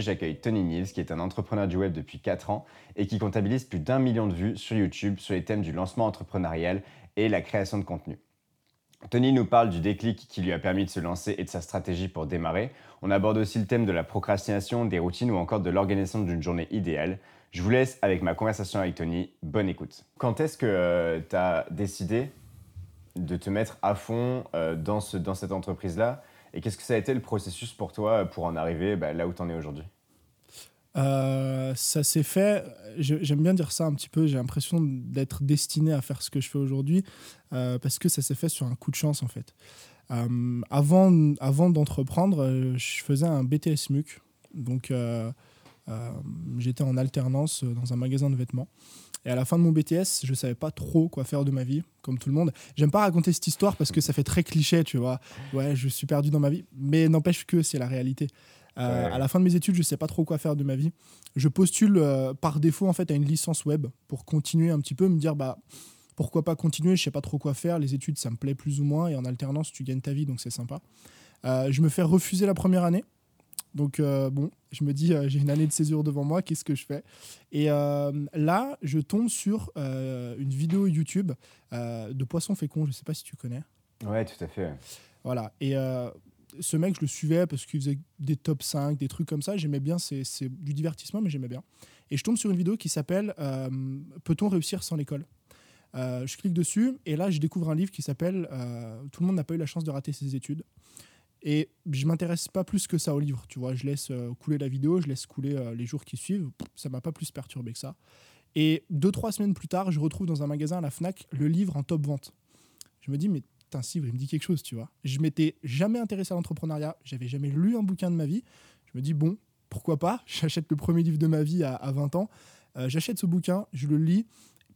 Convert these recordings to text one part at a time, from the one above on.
J'accueille Tony Niels, qui est un entrepreneur du web depuis 4 ans et qui comptabilise plus d'un million de vues sur YouTube sur les thèmes du lancement entrepreneurial et la création de contenu. Tony nous parle du déclic qui lui a permis de se lancer et de sa stratégie pour démarrer. On aborde aussi le thème de la procrastination, des routines ou encore de l'organisation d'une journée idéale. Je vous laisse avec ma conversation avec Tony. Bonne écoute. Quand est-ce que euh, tu as décidé de te mettre à fond euh, dans cette entreprise-là? Et qu'est-ce que ça a été le processus pour toi pour en arriver bah, là où tu en es aujourd'hui? Euh, ça s'est fait, j'aime bien dire ça un petit peu, j'ai l'impression d'être destiné à faire ce que je fais aujourd'hui, euh, parce que ça s'est fait sur un coup de chance en fait. Euh, avant avant d'entreprendre, je faisais un BTS MUC, donc j'étais en alternance dans un magasin de vêtements. Et à la fin de mon BTS, je savais pas trop quoi faire de ma vie, comme tout le monde. J'aime pas raconter cette histoire parce que ça fait très cliché, tu vois. Ouais, je suis perdu dans ma vie. Mais n'empêche que c'est la réalité. Euh, à la fin de mes études, je sais pas trop quoi faire de ma vie. Je postule euh, par défaut en fait à une licence web pour continuer un petit peu, me dire bah pourquoi pas continuer? Je sais pas trop quoi faire. Les études, ça me plaît plus ou moins. Et en alternance, tu gagnes ta vie, donc c'est sympa. Euh, je me fais refuser la première année. Donc, euh, bon, je me dis, euh, j'ai une année de césure devant moi, qu'est-ce que je fais? Et euh, là, je tombe sur une vidéo YouTube de Poisson Fécond, je ne sais pas si tu connais. Ouais, tout à fait. Voilà. Et ce mec, je le suivais parce qu'il faisait des top 5, des trucs comme ça. J'aimais bien, c'est du divertissement, mais j'aimais bien. Et je tombe sur une vidéo qui s'appelle Peut-on réussir sans l'école? Je clique dessus et là, je découvre un livre qui s'appelle Tout le monde n'a pas eu la chance de rater ses études. Et je m'intéresse pas plus que ça au livre, tu vois. Je laisse euh, couler la vidéo, je laisse couler euh, les jours qui suivent. Ça m'a pas plus perturbé que ça. Et deux, trois semaines plus tard, je retrouve dans un magasin à la Fnac le livre en top vente. Je me dis, mais putain, il me dit quelque chose, tu vois. Je m'étais jamais intéressé à l'entrepreneuriat, j'avais jamais lu un bouquin de ma vie. Je me dis, bon, pourquoi pas? J'achète le premier livre de ma vie à, 20 ans. Euh, j'achète ce bouquin, je le lis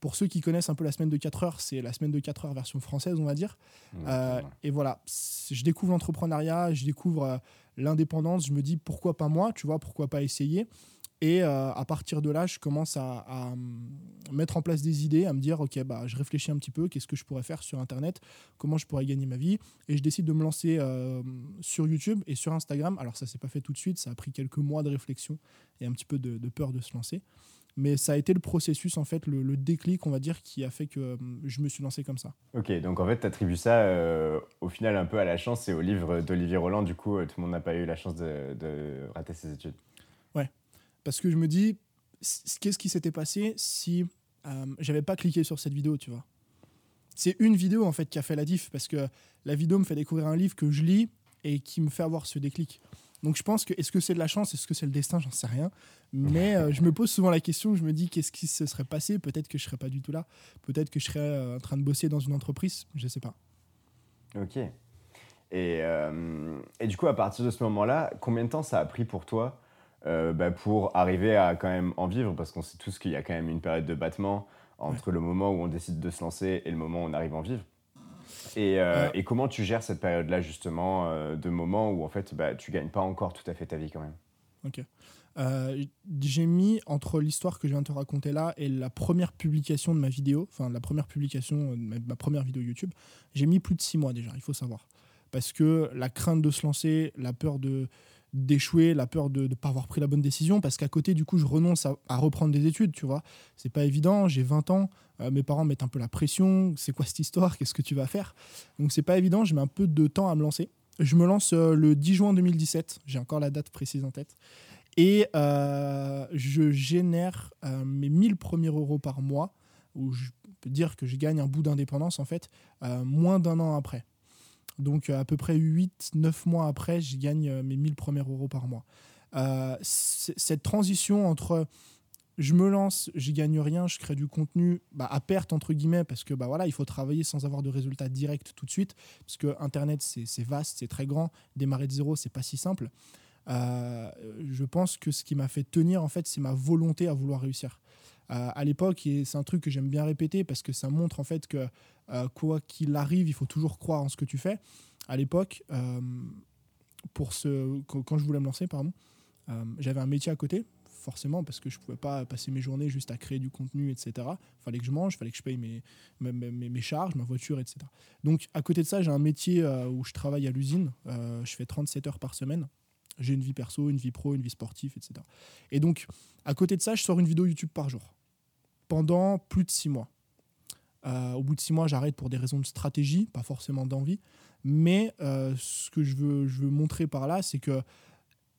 pour ceux qui connaissent un peu la semaine de 4 heures, c'est la semaine de 4 heures version française, on va dire. Euh, et voilà, je découvre l'entrepreneuriat, je découvre euh, l'indépendance, je me dis pourquoi pas moi, tu vois, pourquoi pas essayer. Et euh, à partir de là, je commence à, mettre en place des idées, à me dire, OK, bah, je réfléchis un petit peu, qu'est-ce que je pourrais faire sur Internet, comment je pourrais gagner ma vie. Et je décide de me lancer sur YouTube et sur Instagram. Alors ça s'est pas fait tout de suite, ça a pris quelques mois de réflexion et un petit peu de peur de se lancer. Mais ça a été le processus, en fait, le, déclic, on va dire, qui a fait que euh, je me suis lancé comme ça. Ok, donc en fait, tu attribues ça euh, au final un peu à la chance et au livre d'Olivier Roland. Du coup, euh, tout le monde n'a pas eu la chance de, rater ses études. Ouais, parce que je me dis, qu'est-ce qui s'était passé si j'avais pas cliqué sur cette vidéo, tu vois? C'est une vidéo, en fait, qui a fait la diff, parce que la vidéo me fait découvrir un livre que je lis et qui me fait avoir ce déclic. Donc je pense que est-ce que c'est de la chance, est-ce que c'est le destin, j'en sais rien. Mais euh, je me pose souvent la question, je me dis qu'est-ce qui se serait passé? Peut-être que je serais pas du tout là. Peut-être que je serais euh, en train de bosser dans une entreprise, je sais pas. Ok. Et, euh, et, du coup, à partir de ce moment-là, combien de temps ça a pris pour toi bah, pour arriver à quand même en vivre? Parce qu'on sait tous qu'il y a quand même une période de battement entre le moment où on décide de se lancer et le moment où on arrive à en vivre. Euh, et, comment tu gères cette période-là, justement, euh, de moment où, en fait, bah, tu gagnes pas encore tout à fait ta vie quand même? Ok. Euh, j'ai mis entre l'histoire que je viens de te raconter là et la première publication de ma vidéo, enfin la première publication de ma, première vidéo YouTube, j'ai mis plus de six mois déjà, il faut savoir. Parce que la crainte de se lancer, la peur de d'échouer, la peur de ne pas avoir pris la bonne décision, parce qu'à côté, du coup, je renonce à, reprendre des études, tu vois. C'est pas évident, j'ai 20 ans, euh, mes parents mettent un peu la pression, c'est quoi cette histoire, qu'est-ce que tu vas faire? Donc c'est pas évident, je mets un peu de temps à me lancer. Je me lance euh, le 10 juin 2017, j'ai encore la date précise en tête, et euh, je génère mes 1000 premiers euros par mois, où je peux dire que je gagne un bout d'indépendance, en fait, moins d'un an après. Donc à peu près 8-9 mois après, je gagne mes 1000 premiers euros par mois. cette transition entre je me lance, j'y gagne rien, je crée du contenu bah, à perte entre guillemets parce que bah voilà, il faut travailler sans avoir de résultats directs tout de suite parce que internet c'est vaste, c'est très grand, démarrer de zéro c'est pas si simple. Euh, je pense que ce qui m'a fait tenir en fait c'est ma volonté à vouloir réussir. Euh, à l'époque et c'est un truc que j'aime bien répéter parce que ça montre en fait que euh, quoi qu'il arrive, il faut toujours croire en ce que tu fais. À l'époque, pour ce quand je voulais me lancer pardon, j'avais un métier à côté forcément, parce que je ne pouvais pas passer mes journées juste à créer du contenu, etc. Il fallait que je mange, il fallait que je paye mes, mes, charges, ma voiture, etc. Donc, à côté de ça, j'ai un métier euh, où je travaille à l'usine. Euh, je fais 37 heures par semaine. J'ai une vie perso, une vie pro, une vie sportive, etc. Et donc, à côté de ça, je sors une vidéo YouTube par jour pendant plus de six mois. Euh, au bout de six mois, j'arrête pour des raisons de stratégie, pas forcément d'envie. Mais ce que je veux, je veux montrer par là, c'est que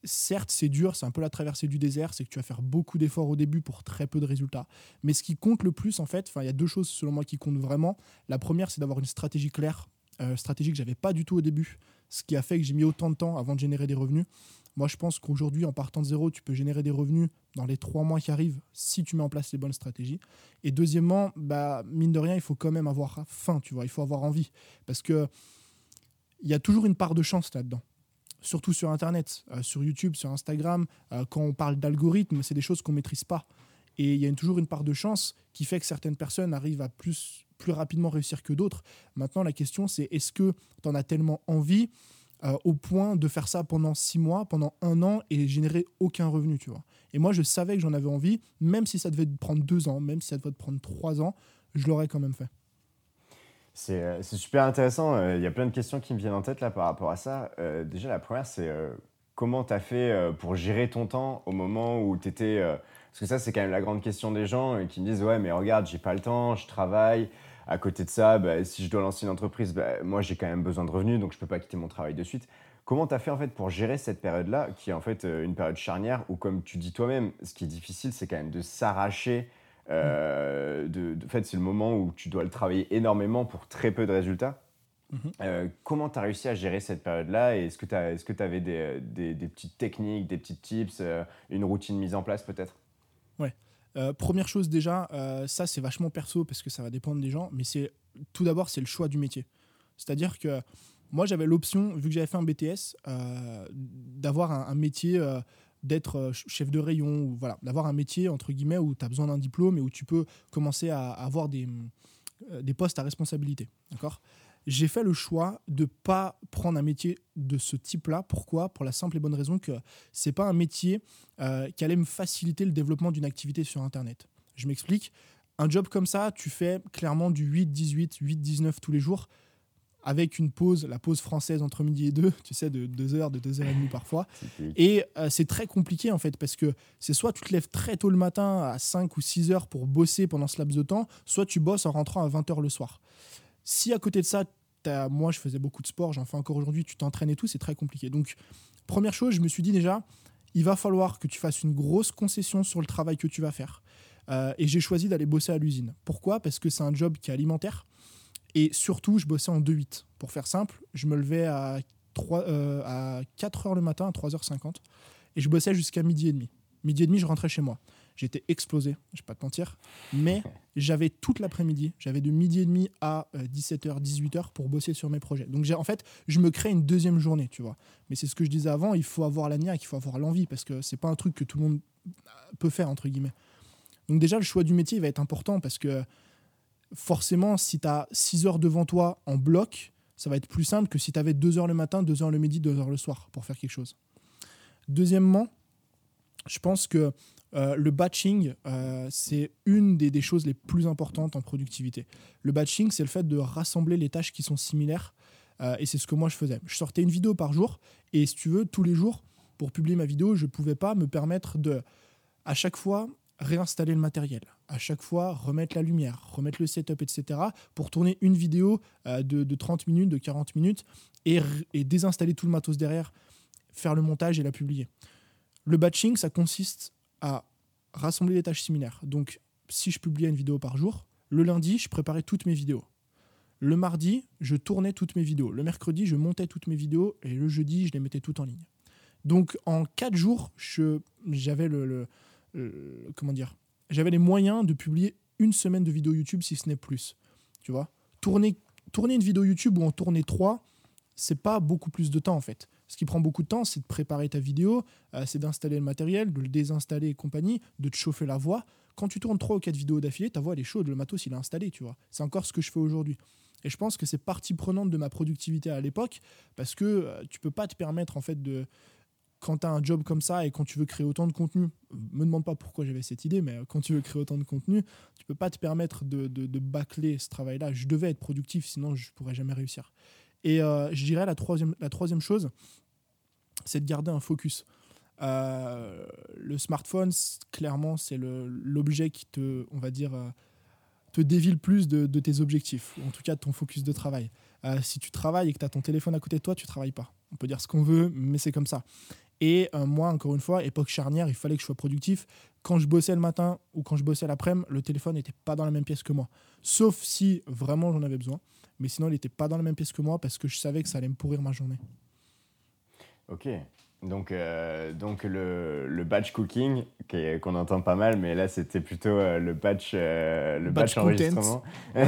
certes, c'est dur, c'est un peu la traversée du désert, c'est que tu vas faire beaucoup d'efforts au début pour très peu de résultats. Mais ce qui compte le plus, en fait, il y a deux choses selon moi qui comptent vraiment. La première, c'est d'avoir une stratégie claire, euh, stratégie que j'avais pas du tout au début, ce qui a fait que j'ai mis autant de temps avant de générer des revenus. Moi, je pense qu'aujourd'hui, en partant de zéro, tu peux générer des revenus dans les trois mois qui arrivent si tu mets en place les bonnes stratégies. Et deuxièmement, bah, mine de rien, il faut quand même avoir faim, tu vois, il faut avoir envie. Parce que il y a toujours une part de chance là-dedans surtout sur Internet, euh, sur YouTube, sur Instagram, euh, quand on parle d'algorithmes, c'est des choses qu'on ne maîtrise pas. Et il y a toujours une part de chance qui fait que certaines personnes arrivent à plus, plus rapidement réussir que d'autres. Maintenant, la question, c'est est-ce que tu en as tellement envie euh, au point de faire ça pendant six mois, pendant un an et générer aucun revenu, tu vois. Et moi, je savais que j'en avais envie, même si ça devait prendre deux ans, même si ça devait prendre trois ans, je l'aurais quand même fait. Euh, c'est super intéressant. Euh, il y a plein de questions qui me viennent en tête là par rapport à ça. Euh, déjà, la première, c'est comment tu as fait pour gérer ton temps au moment où tu étais. parce que ça, c'est quand même la grande question des gens qui me disent Ouais, mais regarde, j'ai pas le temps, je travaille. À côté de ça, bah, si je dois lancer une entreprise, bah, moi, j'ai quand même besoin de revenus, donc je peux pas quitter mon travail de suite. Comment tu as fait en fait pour gérer cette période-là, qui est en fait une période charnière où, comme tu dis toi-même, ce qui est difficile, c'est quand même de s'arracher euh, de, fait, c'est le moment où tu dois le travailler énormément pour très peu de résultats. Mhm. Euh, comment tu as réussi à gérer cette période-là Et est-ce que tu est avais des, des, petites techniques, des petits tips, euh, une routine mise en place peut-être? Ouais. première chose déjà, ça c'est vachement perso parce que ça va dépendre des gens, mais c'est tout d'abord c'est le choix du métier. C'est-à-dire que moi j'avais l'option, vu que j'avais fait un BTS, d'avoir un, métier d'être euh, chef de rayon, ou voilà, d'avoir un métier, entre guillemets, où tu as besoin d'un diplôme et où tu peux commencer à, avoir des, euh, des postes à responsabilité. D'accord? J'ai fait le choix de pas prendre un métier de ce type-là. Pourquoi? Pour la simple et bonne raison que c'est pas un métier euh, qui allait me faciliter le développement d'une activité sur Internet. Je m'explique. Un job comme ça, tu fais clairement du 8-18, 8-19 tous les jours avec une pause, la pause française entre midi et deux, tu sais, de deux heures, de deux heures et demie parfois. Et euh, c'est très compliqué en fait, parce que c'est soit tu te lèves très tôt le matin à 5 ou 6 heures pour bosser pendant ce laps de temps, soit tu bosses en rentrant à 20 heures le soir. Si à côté de ça, moi je faisais beaucoup de sport, j'en fais encore aujourd'hui, tu t'entraînes et tout, c'est très compliqué. Donc, première chose, je me suis dit déjà, il va falloir que tu fasses une grosse concession sur le travail que tu vas faire. Euh, et j'ai choisi d'aller bosser à l'usine. Pourquoi? Parce que c'est un job qui est alimentaire et surtout, je bossais en 2-8. Pour faire simple, je me levais à, 3, euh, à 4h le matin, à 3h50, et je bossais jusqu'à midi et demi. Midi et demi, je rentrais chez moi. J'étais explosé, je vais pas te mentir, mais j'avais toute l'après-midi, j'avais de midi et demi à 17h, euh, 18h pour bosser sur mes projets. Donc en fait, je me crée une deuxième journée, tu vois. Mais c'est ce que je disais avant, il faut avoir la niaque, il faut avoir l'envie, parce que c'est pas un truc que tout le monde peut faire, entre guillemets. Donc déjà, le choix du métier va être important, parce que forcément, si tu as 6 heures devant toi en bloc, ça va être plus simple que si tu avais 2 heures le matin, 2 heures le midi, 2 heures le soir pour faire quelque chose. Deuxièmement, je pense que euh, le batching, euh, c'est une des, choses les plus importantes en productivité. Le batching, c'est le fait de rassembler les tâches qui sont similaires. Euh, et c'est ce que moi je faisais. Je sortais une vidéo par jour. Et si tu veux, tous les jours, pour publier ma vidéo, je ne pouvais pas me permettre de, à chaque fois, réinstaller le matériel, à chaque fois remettre la lumière, remettre le setup, etc. pour tourner une vidéo de, 30 minutes, de 40 minutes et, désinstaller tout le matos derrière, faire le montage et la publier. Le batching, ça consiste à rassembler des tâches similaires. Donc, si je publiais une vidéo par jour, le lundi, je préparais toutes mes vidéos. Le mardi, je tournais toutes mes vidéos. Le mercredi, je montais toutes mes vidéos et le jeudi, je les mettais toutes en ligne. Donc, en 4 jours, j'avais le euh, comment dire, j'avais les moyens de publier une semaine de vidéo YouTube, si ce n'est plus. Tu vois? Tourner, tourner une vidéo YouTube ou en tourner trois, c'est pas beaucoup plus de temps en fait. Ce qui prend beaucoup de temps, c'est de préparer ta vidéo, euh, c'est d'installer le matériel, de le désinstaller et compagnie, de te chauffer la voix. Quand tu tournes trois ou quatre vidéos d'affilée, ta voix elle est chaude, le matos il est installé, tu vois. C'est encore ce que je fais aujourd'hui. Et je pense que c'est partie prenante de ma productivité à l'époque parce que euh, tu peux pas te permettre en fait de quand tu as un job comme ça et quand tu veux créer autant de contenu, me demande pas pourquoi j'avais cette idée, mais quand tu veux créer autant de contenu, tu peux pas te permettre de, de, bâcler ce travail-là. Je devais être productif, sinon je pourrais jamais réussir. Et euh, je dirais la troisième, chose, c'est de garder un focus. Euh, le smartphone, clairement, c'est l'objet qui te, on va dire, euh, te dévie le plus de, tes objectifs, ou en tout cas de ton focus de travail. si tu travailles et que tu as ton téléphone à côté de toi, tu travailles pas. On peut dire ce qu'on veut, mais c'est comme ça. Et moi, encore une fois, époque charnière, il fallait que je sois productif. Quand je bossais le matin ou quand je bossais l'après-midi, le téléphone n'était pas dans la même pièce que moi. Sauf si vraiment j'en avais besoin. Mais sinon, il n'était pas dans la même pièce que moi parce que je savais que ça allait me pourrir ma journée. Ok. Donc, euh, donc le, le, batch cooking, qu'on entend pas mal, mais là c'était plutôt euh, le batch, le batch, enregistrement.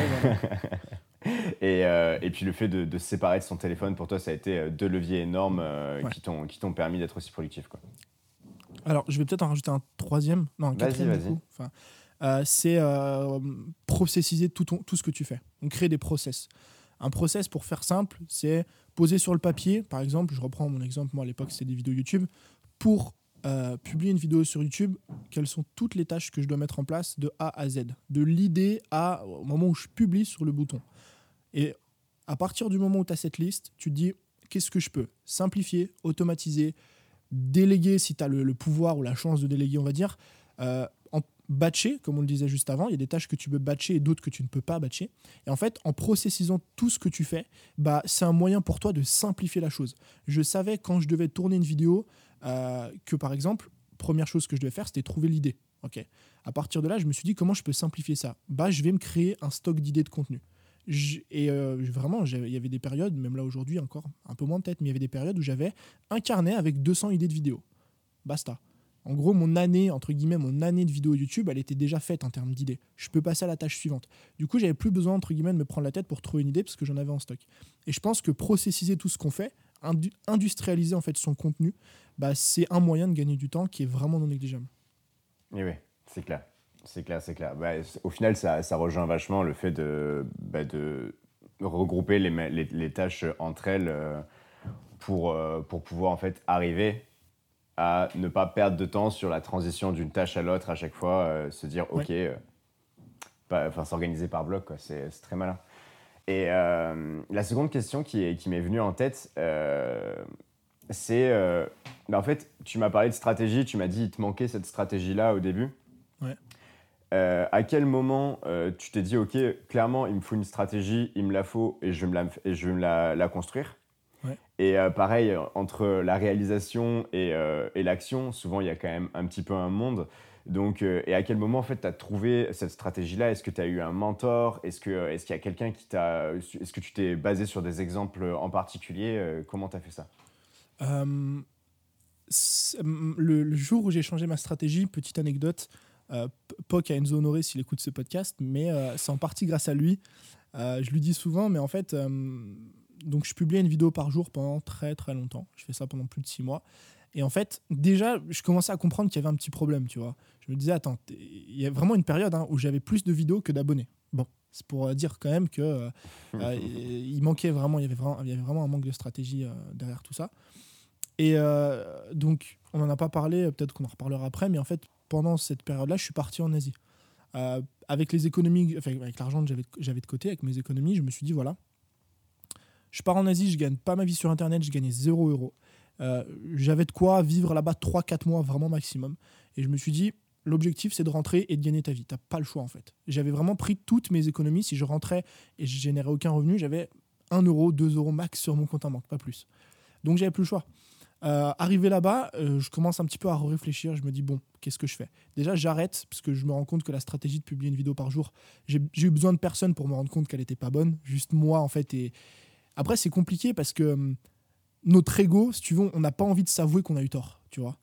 et, euh, et, puis le fait de, se séparer de son téléphone, pour toi, ça a été euh, deux leviers énormes euh, qui t'ont permis d'être aussi productif. Quoi. Alors, je vais peut-être en rajouter un troisième, non, un quatrième. Vas-y, vas-y. Enfin, c'est processiser tout, tout ce que tu fais. Donc, créer des process. Un process, pour faire simple, c'est poser sur le papier, par exemple, je reprends mon exemple, moi à l'époque c'était des vidéos YouTube, pour publier une vidéo sur YouTube, quelles sont toutes les tâches que je dois mettre en place de A à Z, de l'idée à au moment où je publie sur le bouton. Et à partir du moment où tu as cette liste, tu te dis qu'est-ce que je peux simplifier, automatiser, déléguer si tu as le, pouvoir ou la chance de déléguer, on va dire, euh, batcher, comme on le disait juste avant. Il y a des tâches que tu peux batcher et d'autres que tu ne peux pas batcher. Et en fait, en processisant tout ce que tu fais, bah, c'est un moyen pour toi de simplifier la chose. Je savais quand je devais tourner une vidéo euh, que, par exemple, première chose que je devais faire, c'était trouver l'idée. Ok? À partir de là, je me suis dit comment je peux simplifier ça? Bah, je vais me créer un stock d'idées de contenu et euh, vraiment, il y avait des périodes, même là aujourd'hui encore, un peu moins peut-être, mais il y avait des périodes où j'avais un carnet avec 200 idées de vidéos. Basta. En gros, mon année, entre guillemets, mon année de vidéo YouTube, elle était déjà faite en termes d'idées. Je peux passer à la tâche suivante. Du coup, j'avais plus besoin, entre guillemets, de me prendre la tête pour trouver une idée parce que j'en avais en stock. Et je pense que processiser tout ce qu'on fait, industrialiser en fait son contenu, bah, c'est un moyen de gagner du temps qui est vraiment non négligeable. Et oui, c'est clair. C'est clair, c'est clair. Bah, au final, ça, ça, rejoint vachement le fait de, bah, regrouper les, tâches entre elles euh, pour, euh, pour pouvoir en fait arriver à ne pas perdre de temps sur la transition d'une tâche à l'autre à chaque fois, euh, se dire ok, enfin s'organiser par bloc, c'est très malin. Et la seconde question qui, qui m'est venue en tête, c'est bah, en fait, tu m'as parlé de stratégie, tu m'as dit il te manquait cette stratégie-là au début. Ouais. Euh, à quel moment euh, tu t'es dit, OK, clairement, il me faut une stratégie, il me la faut et je vais me la, et je vais me la, construire? Et euh, pareil, entre la réalisation et, et l'action, souvent, il y a quand même un petit peu un monde. Donc, et à quel moment, en fait, tu as trouvé cette stratégie-là? Est-ce que tu as eu un mentor? Est-ce qu'il est qu'il y a quelqu'un qui t'a... Est-ce que tu t'es basé sur des exemples en particulier? Comment tu as fait ça? Le, le, jour où j'ai changé ma stratégie, petite anecdote, euh, Poc a Enzo Honoré s'il écoute ce podcast, mais euh, c'est en partie grâce à lui. Euh, je lui dis souvent, mais en fait, donc je publiais une vidéo par jour pendant très très longtemps. Je fais ça pendant plus de six mois. Et en fait, déjà, je commençais à comprendre qu'il y avait un petit problème, tu vois. Je me disais, attends, il y a vraiment une période hein, où j'avais plus de vidéos que d'abonnés. Bon, c'est pour dire quand même que il manquait vraiment, il y avait vraiment, il y avait vraiment un manque de stratégie derrière tout ça. Et donc, on n'en a pas parlé, peut-être qu'on en reparlera après, mais en fait, pendant cette période-là, je suis parti en Asie. Euh, avec les économies, enfin, avec l'argent que j'avais de côté, avec mes économies, je me suis dit voilà, je pars en Asie, je gagne pas ma vie sur Internet, je gagnais 0 euros. Euh, j'avais de quoi vivre là-bas 3-4 mois vraiment maximum. Et je me suis dit, l'objectif c'est de rentrer et de gagner ta vie. T'as pas le choix en fait. J'avais vraiment pris toutes mes économies. Si je rentrais et je générais aucun revenu, j'avais 1 euro, 2 euros max sur mon compte en banque, pas plus. Donc j'avais plus le choix. Euh, arrivé là-bas, euh, je commence un petit peu à réfléchir. Je me dis, bon, qu'est-ce que je fais? Déjà, j'arrête, parce que je me rends compte que la stratégie de publier une vidéo par jour, j'ai eu besoin de personne pour me rendre compte qu'elle n'était pas bonne. Juste moi, en fait. Et après, c'est compliqué parce que hum, notre ego, si tu veux, on n'a pas envie de s'avouer qu'on a eu tort, tu vois.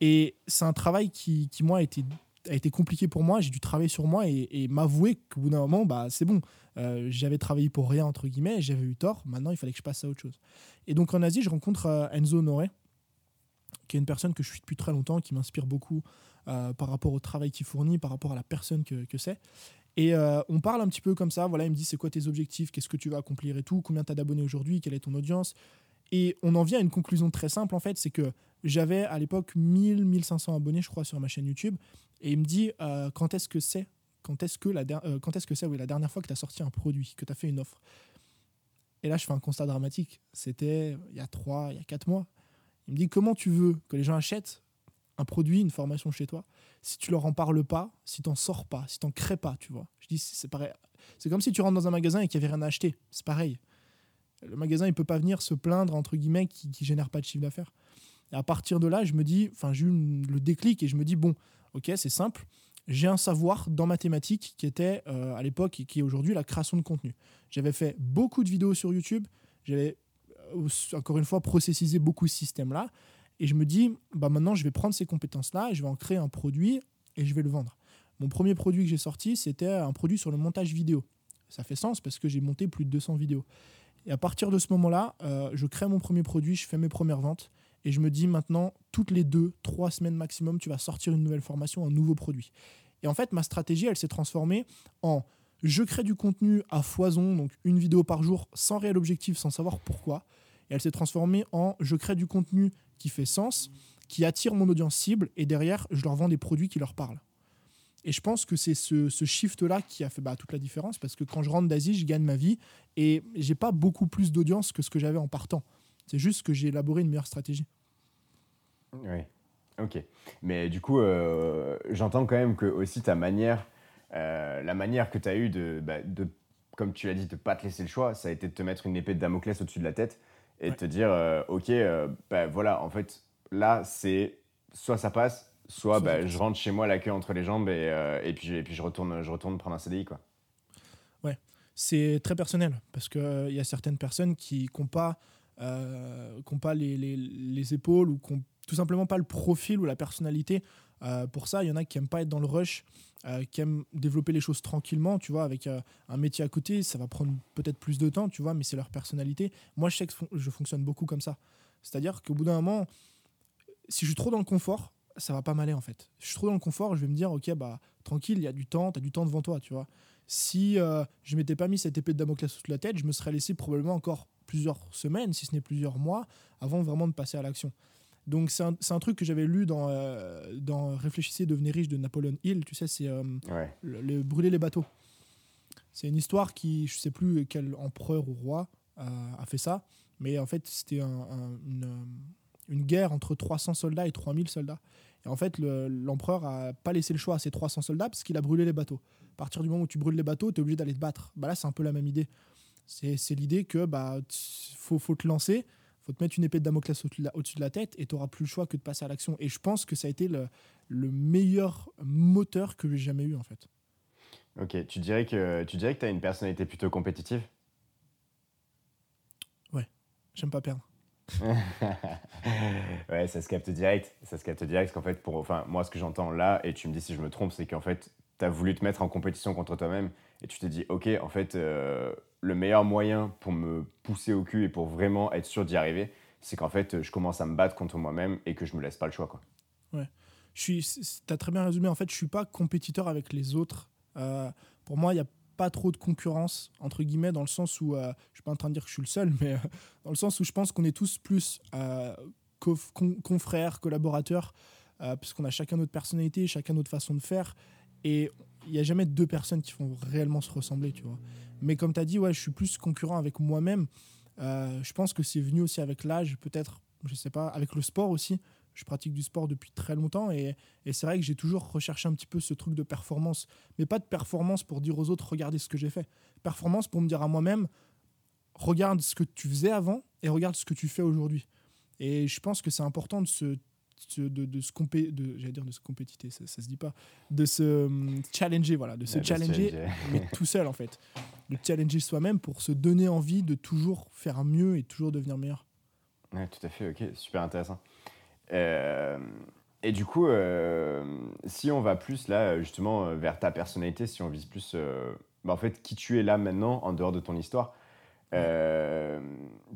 Et c'est un travail qui, qui, moi, a été a été compliqué pour moi. J'ai dû travailler sur moi et, m'avouer qu'au bout d'un moment, bah, c'est bon. Euh, j'avais travaillé pour rien, entre guillemets, j'avais eu tort. Maintenant, il fallait que je passe à autre chose. Et donc, en Asie, je rencontre euh, Enzo Honoré, qui est une personne que je suis depuis très longtemps, qui m'inspire beaucoup euh, par rapport au travail qu'il fournit, par rapport à la personne que, que c'est. Et on parle un petit peu comme ça. Voilà, il me dit c'est quoi tes objectifs, qu'est-ce que tu vas accomplir et tout, combien tu as d'abonnés aujourd'hui, quelle est ton audience? Et on en vient à une conclusion très simple en fait, c'est que j'avais à l'époque 1000, 1500 abonnés, je crois, sur ma chaîne YouTube. Et il me dit euh, quand est-ce que c'est? Quand est-ce que la, euh, quand est-ce que c'est oui, la dernière fois que tu as sorti un produit, que tu as fait une offre? Et là, je fais un constat dramatique. C'était il y a 3, il y a 4 mois. Il me dit comment tu veux que les gens achètent un produit, une formation chez toi, si tu leur en parles pas, si tu n'en sors pas, si tu n'en crées pas, tu vois. Je dis, c'est pareil. C'est comme si tu rentres dans un magasin et qu'il n'y avait rien à acheter. C'est pareil. Le magasin, il peut pas venir se plaindre, entre guillemets, qui, ne génère pas de chiffre d'affaires. À partir de là, je me dis, enfin, j'ai eu le déclic et je me dis, bon, ok, c'est simple. J'ai un savoir dans mathématiques qui était euh, à l'époque et qui est aujourd'hui la création de contenu. J'avais fait beaucoup de vidéos sur YouTube. J'avais, euh, encore une fois, processisé beaucoup ce système-là. Et je me dis, bah maintenant, je vais prendre ces compétences-là je vais en créer un produit et je vais le vendre. Mon premier produit que j'ai sorti, c'était un produit sur le montage vidéo. Ça fait sens parce que j'ai monté plus de 200 vidéos. Et à partir de ce moment-là, euh, je crée mon premier produit, je fais mes premières ventes. Et je me dis maintenant, toutes les deux, trois semaines maximum, tu vas sortir une nouvelle formation, un nouveau produit. Et en fait, ma stratégie, elle s'est transformée en je crée du contenu à foison, donc une vidéo par jour, sans réel objectif, sans savoir pourquoi. Et elle s'est transformée en je crée du contenu qui fait sens, qui attire mon audience cible, et derrière, je leur vends des produits qui leur parlent. Et je pense que c'est ce, shift-là qui a fait bah, toute la différence, parce que quand je rentre d'Asie, je gagne ma vie, et j'ai pas beaucoup plus d'audience que ce que j'avais en partant. C'est juste que j'ai élaboré une meilleure stratégie. Oui, ok. Mais du coup, euh, j'entends quand même que aussi ta manière, euh, la manière que tu as eue de, bah, de, comme tu l'as dit, de pas te laisser le choix, ça a été de te mettre une épée de Damoclès au-dessus de la tête et te dire, euh, ok, bah, voilà, en fait, là, c'est soit ça passe, soit, bah, je rentre chez moi la queue entre les jambes et, et, puis, et puis je, retourne, je retourne prendre un CDI. Quoi. Ouais, c'est très personnel parce qu'il il y a certaines personnes qui n'ont pas euh, pas les, les, les, épaules ou qui n'ont tout simplement pas le profil ou la personnalité. Euh, pour ça, il y en a qui n'aiment pas être dans le rush, euh, qui aiment développer les choses tranquillement, tu vois, avec un métier à côté, ça va prendre peut-être plus de temps, tu vois, mais c'est leur personnalité. Moi, je sais que je fonctionne beaucoup comme ça. C'est-à-dire qu'au bout d'un moment, si je suis trop dans le confort, ça va pas m'aller en fait. Si je suis trop dans le confort, je vais me dire, ok, bah tranquille, il y a du temps, tu as du temps devant toi, tu vois. Si je m'étais pas mis cette épée de Damoclès sous la tête, je me serais laissé probablement encore plusieurs semaines, si ce n'est plusieurs mois, avant vraiment de passer à l'action. Donc c'est un, un, truc que j'avais lu dans, euh, dans Réfléchissez, devenez riche de Napoleon Hill, tu sais, c'est euh, le, brûler les bateaux. C'est une histoire qui, je sais plus quel empereur ou roi euh, a fait ça, mais en fait c'était une, une, guerre entre 300 soldats et 3000 soldats. Et en fait l'empereur a pas laissé le choix à ces 300 soldats parce qu'il a brûlé les bateaux. À partir du moment où tu brûles les bateaux, tu es obligé d'aller te battre. Bah là c'est un peu la même idée. C'est l'idée que bah faut, faut te lancer, faut te mettre une épée de Damoclès au-dessus de, la tête et tu n'auras plus le choix que de passer à l'action. Et je pense que ça a été le, le meilleur moteur que j'ai jamais eu en fait. Ok, tu dirais que tu dirais que as une personnalité plutôt compétitive? Ouais, j'aime pas perdre. ouais, ça se capte direct. Ça se capte direct parce qu'en fait, pour, enfin, moi, ce que j'entends là, et tu me dis si je me trompe, c'est qu'en fait, tu as voulu te mettre en compétition contre toi-même et tu t'es dit, ok, en fait, euh, le meilleur moyen pour me pousser au cul et pour vraiment être sûr d'y arriver, c'est qu'en fait, je commence à me battre contre moi-même et que je me laisse pas le choix. Quoi. Ouais. Tu as très bien résumé. En fait, je suis pas compétiteur avec les autres. Euh, pour moi, il n'y a pas trop de concurrence, entre guillemets, dans le sens où, euh, je suis pas en train de dire que je suis le seul, mais euh, dans le sens où je pense qu'on est tous plus confrères, collaborateurs, puisqu'on a chacun notre personnalité, chacun notre façon de faire. Et il n'y a jamais deux personnes qui vont réellement se ressembler, tu vois. Mais comme tu as dit, ouais, je suis plus concurrent avec moi-même. Euh, je pense que c'est venu aussi avec l'âge, peut-être, je sais pas, avec le sport aussi. Je pratique du sport depuis très longtemps et, et c'est vrai que j'ai toujours recherché un petit peu ce truc de performance. Mais pas de performance pour dire aux autres, regardez ce que j'ai fait. Performance pour me dire à moi-même, regarde ce que tu faisais avant et regarde ce que tu fais aujourd'hui. Et je pense que c'est important de se de, de, se compé de j'allais dire de se compétiter ça, ça se dit pas de se hum, challenger voilà de se challenger, mais tout seul en fait. De challenger soi-même pour se donner envie de toujours faire mieux et toujours devenir meilleur. Ouais tout à fait ok super intéressant. Euh, et du coup, euh, si on va plus là, justement, euh, vers ta personnalité, si on vise plus, euh, bah, en fait, qui tu es là maintenant, en dehors de ton histoire, euh,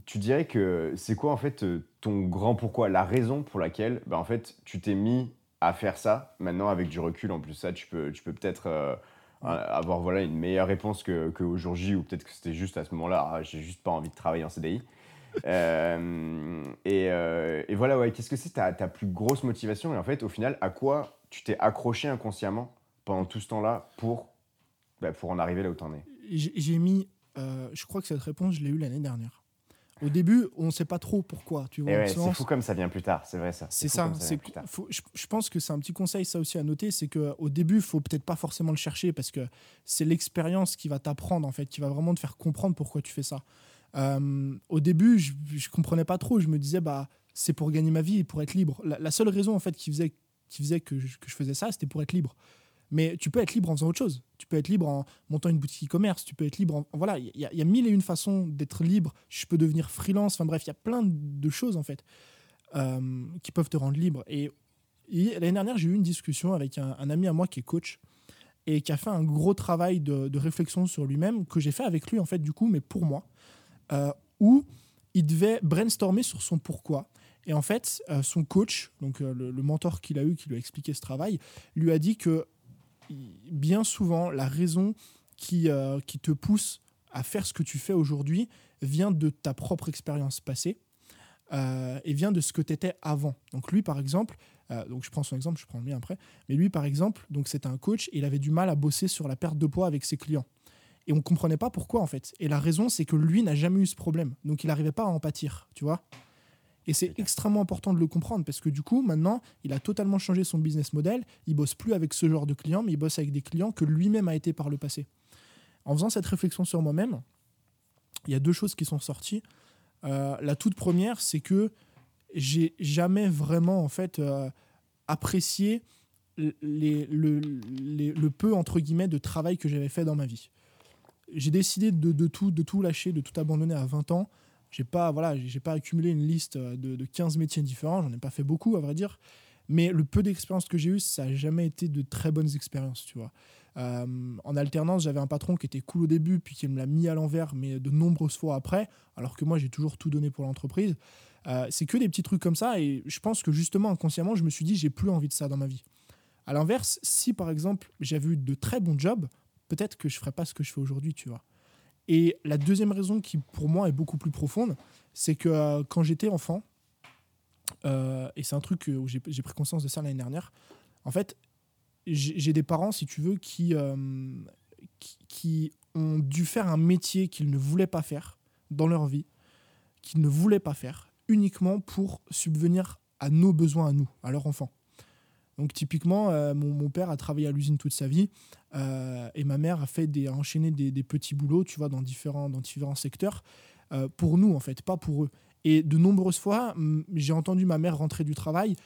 tu dirais que c'est quoi, en fait, ton grand pourquoi, la raison pour laquelle, bah, en fait, tu t'es mis à faire ça, maintenant, avec du recul, en plus, ça, tu peux, tu peux peut-être euh, avoir voilà, une meilleure réponse que, que au jour J, ou peut-être que c'était juste à ce moment-là, ah, j'ai juste pas envie de travailler en CDI. Euh, et, euh, et voilà, ouais, qu'est-ce que c'est ta, ta plus grosse motivation? Et en fait, au final, à quoi tu t'es accroché inconsciemment pendant tout ce temps-là pour, bah, pour en arriver là où t'en es? J'ai j'ai mis, euh, je crois que cette réponse, je l'ai eue l'année dernière. Au début, on ne sait pas trop pourquoi. Tu vois, dans ouais, c'est fou comme ça vient plus tard, c'est vrai ça. C'est ça. c'est je, je pense que c'est un petit conseil, ça aussi à noter, c'est qu'au début, il faut peut-être pas forcément le chercher parce que c'est l'expérience qui va t'apprendre, en fait, qui va vraiment te faire comprendre pourquoi tu fais ça. Euh, au début, je, je comprenais pas trop. Je me disais, bah, c'est pour gagner ma vie et pour être libre. La, la seule raison, en fait, qui faisait, qui faisait que, je, que je faisais ça, c'était pour être libre. Mais tu peux être libre en faisant autre chose. Tu peux être libre en montant une boutique e-commerce. Tu peux être libre en. Voilà, il y, a- mille et une façons d'être libre. Je peux devenir freelance. Enfin bref, il y a plein de choses, en fait, euh, qui peuvent te rendre libre. Et, l'année dernière, j'ai eu une discussion avec un, ami à moi qui est coach et qui a fait un gros travail de, réflexion sur lui-même que j'ai fait avec lui, en fait, du coup, mais pour moi, euh, où il devait brainstormer sur son pourquoi. Et en fait, euh, son coach, donc le, le mentor qu'il a eu, qui lui a expliqué ce travail, lui a dit que bien souvent, la raison qui, euh, qui te pousse à faire ce que tu fais aujourd'hui vient de ta propre expérience passée euh, et vient de ce que tu étais avant. Donc lui, par exemple, euh, donc je prends son exemple, je prends le mien après, mais lui, par exemple, donc c'était un coach et il avait du mal à bosser sur la perte de poids avec ses clients. Et on comprenait pas pourquoi en fait. Et la raison, c'est que lui n'a jamais eu ce problème. Donc il n'arrivait pas à en pâtir, tu vois. Et c'est extrêmement important de le comprendre parce que du coup, maintenant, il a totalement changé son business model. Il bosse plus avec ce genre de clients, mais il bosse avec des clients que lui-même a été par le passé. En faisant cette réflexion sur moi-même, il y a deux choses qui sont sorties. Euh, la toute première, c'est que j'ai jamais vraiment en fait euh, apprécié les- le, les- le peu entre guillemets de travail que j'avais fait dans ma vie. J'ai décidé de, de tout, de tout lâcher, de tout abandonner à 20 ans. J'ai pas, voilà, j'ai pas accumulé une liste euh, de, de 15 métiers différents, j'en ai pas fait beaucoup à vrai dire. Mais le peu d'expérience que j'ai eu, ça n'a jamais été de très bonnes expériences, tu vois. Euh, en alternance, j'avais un patron qui était cool au début, puis qui me l'a mis à l'envers, mais de nombreuses fois après, alors que moi j'ai toujours tout donné pour l'entreprise. Euh, c'est que des petits trucs comme ça, et je pense que justement inconsciemment, je me suis dit j'ai plus envie de ça dans ma vie. À l'inverse, si par exemple j'avais eu de très bons jobs, peut-être que je ferais pas ce que je fais aujourd'hui, tu vois. Et la deuxième raison qui pour moi est beaucoup plus profonde, c'est que euh, quand j'étais enfant, euh, et c'est un truc où j'ai pris conscience de ça l'année dernière, en fait, j'ai des parents, si tu veux, qui, euh, qui, qui ont dû faire un métier qu'ils ne voulaient pas faire dans leur vie, qu'ils ne voulaient pas faire, uniquement pour subvenir à nos besoins à nous, à leurs enfants. Donc typiquement, euh, mon, mon père a travaillé à l'usine toute sa vie euh, et ma mère a fait des, a enchaîné des, des petits boulots, tu vois, dans différents, dans différents secteurs, euh, pour nous en fait, pas pour eux. Et de nombreuses fois, j'ai entendu ma mère rentrer du travail,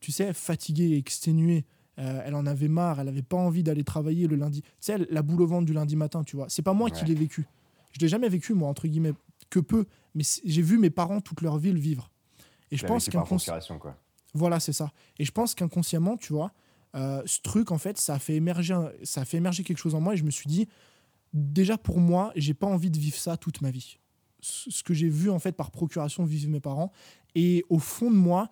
tu sais, fatiguée, exténuée. Elle en avait marre, elle n'avait pas envie d'aller travailler le lundi. Tu sais, la boule au ventre du lundi matin, tu vois. C'est pas moi qui l'ai vécu. Je l'ai jamais vécu, moi, entre guillemets, que peu. Mais j'ai vu mes parents toute leur vie le vivre. Et je l'as pense qu'incons- procuration, quoi. Voilà, c'est ça. Et je pense qu'inconsciemment, tu vois, euh, ce truc, en fait, ça a fait émerger, ça fait émerger quelque chose en moi. Et je me suis dit, déjà pour moi, j'ai pas envie de vivre ça toute ma vie. Ce que j'ai vu en fait par procuration vivre mes parents. Et au fond de moi,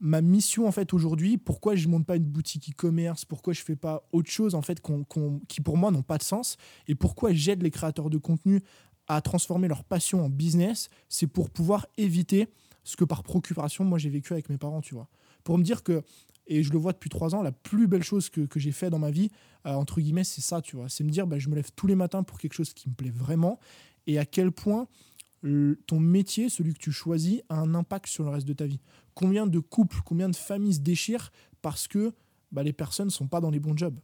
ma mission en fait aujourd'hui, pourquoi je monte pas une boutique e-commerce, pourquoi je fais pas autre chose en fait qui pour moi n'ont pas de sens, et pourquoi j'aide les créateurs de contenu à transformer leur passion en business, c'est pour pouvoir éviter ce que par procuration moi j'ai vécu avec mes parents, tu vois. Pour me dire que et je le vois depuis trois ans, la plus belle chose que, que j'ai fait dans ma vie, euh, entre guillemets, c'est ça, tu vois. C'est me dire, bah, je me lève tous les matins pour quelque chose qui me plaît vraiment, et à quel point ton métier, celui que tu choisis, a un impact sur le reste de ta vie. Combien de couples, combien de familles se déchirent parce que bah, les personnes sont pas dans les bons jobs?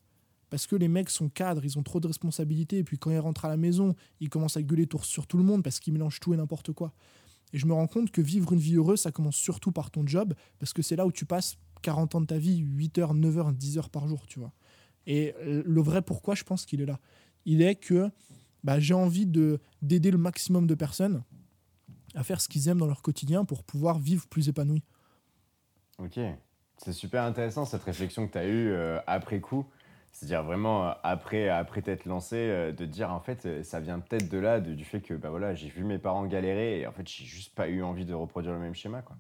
Parce que les mecs sont cadres, ils ont trop de responsabilités, et puis quand ils rentrent à la maison, ils commencent à gueuler sur tout le monde parce qu'ils mélangent tout et n'importe quoi. Et je me rends compte que vivre une vie heureuse, ça commence surtout par ton job, parce que c'est là où tu passes 40 ans de ta vie, 8 heures, 9 heures, 10 heures par jour, tu vois. Et le vrai pourquoi, je pense qu'il est là. Il est que bah, j'ai envie de d'aider le maximum de personnes à faire ce qu'ils aiment dans leur quotidien pour pouvoir vivre plus épanoui. Ok. C'est super intéressant cette réflexion que tu as eue après coup. C'est-à-dire vraiment après, après t'être lancé, de dire en fait ça vient peut-être de là, du fait que bah voilà, j'ai vu mes parents galérer et en fait j'ai juste pas eu envie de reproduire le même schéma. Quoi.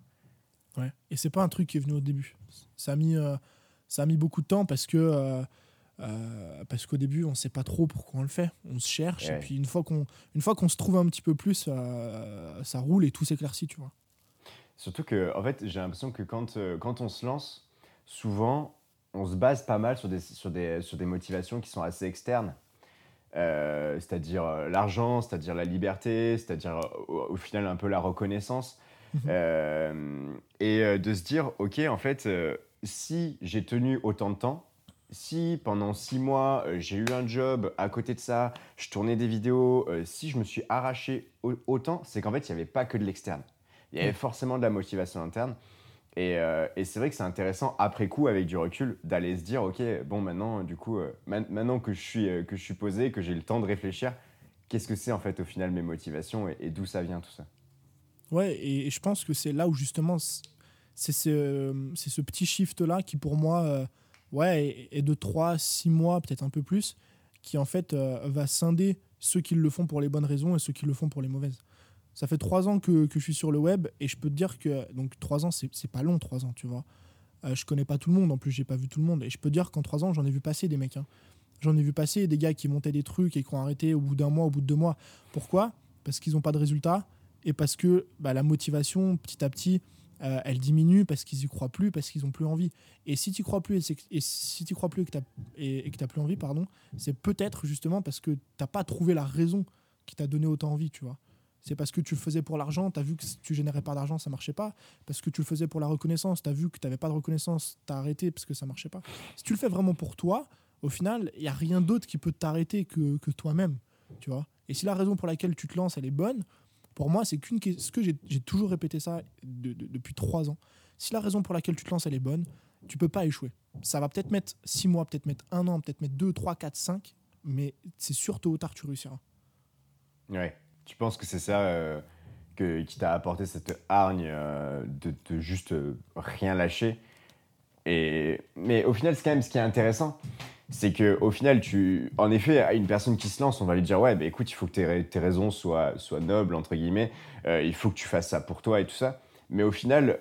Ouais. Et c'est pas un truc qui est venu au début. Ça a mis, ça a mis beaucoup de temps parce que euh, parce qu'au début, on ne sait pas trop pourquoi on le fait. On se cherche, et puis une fois qu'on qu'on se trouve un petit peu plus, euh, ça roule et tout s'éclaircit, tu vois. Surtout que, en fait, j'ai l'impression que quand, euh, quand on se lance, souvent, on se base pas mal sur des, sur des, sur des motivations qui sont assez externes. c'est-à-dire l'argent, c'est-à-dire la liberté, c'est-à-dire au, final un peu la reconnaissance. Mhm. et de se dire, ok, en fait, si j'ai tenu autant de temps, si pendant six mois, euh, j'ai eu un job, à côté de ça, je tournais des vidéos, euh, si je me suis arraché autant, c'est qu'en fait, il n'y avait pas que de l'externe. Il y avait forcément de la motivation interne. Euh, et, c'est vrai que c'est intéressant, après coup, avec du recul, d'aller se dire, OK, bon, maintenant, du coup, maintenant que je, suis, que je suis posé, que j'ai le temps de réfléchir, qu'est-ce que c'est en fait au final mes motivations et, d'où ça vient tout ça? Ouais, et, je pense que c'est là où justement, c'est ce, ce petit shift-là qui pour moi ouais, et, de 3, 6 mois, peut-être un peu plus, qui en fait euh, va scinder ceux qui le font pour les bonnes raisons et ceux qui le font pour les mauvaises. Ça fait 3 ans que, que, je suis sur le web et je peux te dire que, donc 3 ans, c'est pas long, 3 ans, tu vois. Euh, je connais pas tout le monde, en plus, j'ai pas vu tout le monde. Et je peux te dire qu'en 3 ans, j'en ai vu passer des mecs. Hein. J'en ai vu passer des gars qui montaient des trucs et qui ont arrêté au bout d'un mois, au bout de deux mois. Pourquoi? Parce qu'ils n'ont pas de résultats et parce que bah, la motivation, petit à petit, euh, elle diminue parce qu'ils y croient plus, parce qu'ils ont plus envie. Et si tu crois plus et, si tu crois plus et que tu et, plus envie, pardon, c'est peut-être justement parce que t'as pas trouvé la raison qui t'a donné autant envie, tu vois. C'est parce que tu le faisais pour l'argent, tu as vu que tu générais pas d'argent, ça marchait pas. Parce que tu le faisais pour la reconnaissance, tu as vu que tu n'avais pas de reconnaissance, tu as arrêté parce que ça marchait pas. Si tu le fais vraiment pour toi, au final, il y a rien d'autre qui peut t'arrêter que, que toi-même, tu vois. Et si la raison pour laquelle tu te lances, elle est bonne, pour moi, c'est qu'une ce que j'ai toujours répété ça depuis trois ans. Si la raison pour laquelle tu te lances, elle est bonne, tu peux pas échouer. Ça va peut-être mettre six mois, peut-être mettre un an, peut-être mettre deux, trois, quatre, cinq, mais c'est sûr tôt ou tard tu réussiras. Ouais. Tu penses que c'est ça euh, qui t'a apporté cette hargne euh, de, juste euh, rien lâcher? Et, Mais au final, c'est quand même ce qui est intéressant c'est que au final, tu, en effet, à une personne qui se lance, on va lui dire ouais, bah, écoute, il faut que tes, tes raisons soient, soient, nobles entre guillemets, il faut que tu fasses ça pour toi et tout ça. Mais au final,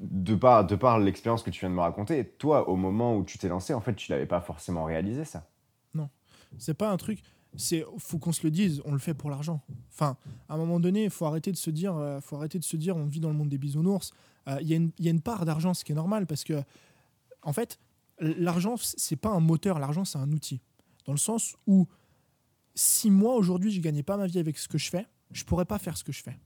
de par, de par l'expérience que tu viens de me raconter, toi, au moment où tu t'es lancé, en fait, tu l'avais pas forcément réalisé ça. Non, c'est pas un truc. C'est faut qu'on se le dise, on le fait pour l'argent. Enfin, à un moment donné, faut arrêter de se dire, euh, faut arrêter de se dire, on vit dans le monde des bisounours. Il y, y, a une part d'argent, ce qui est normal, parce que en fait, l'argent, c'est pas un moteur, l'argent, c'est un outil. Dans le sens où si moi, aujourd'hui, je gagnais pas ma vie avec ce que je fais, je pourrais pas faire ce que je fais.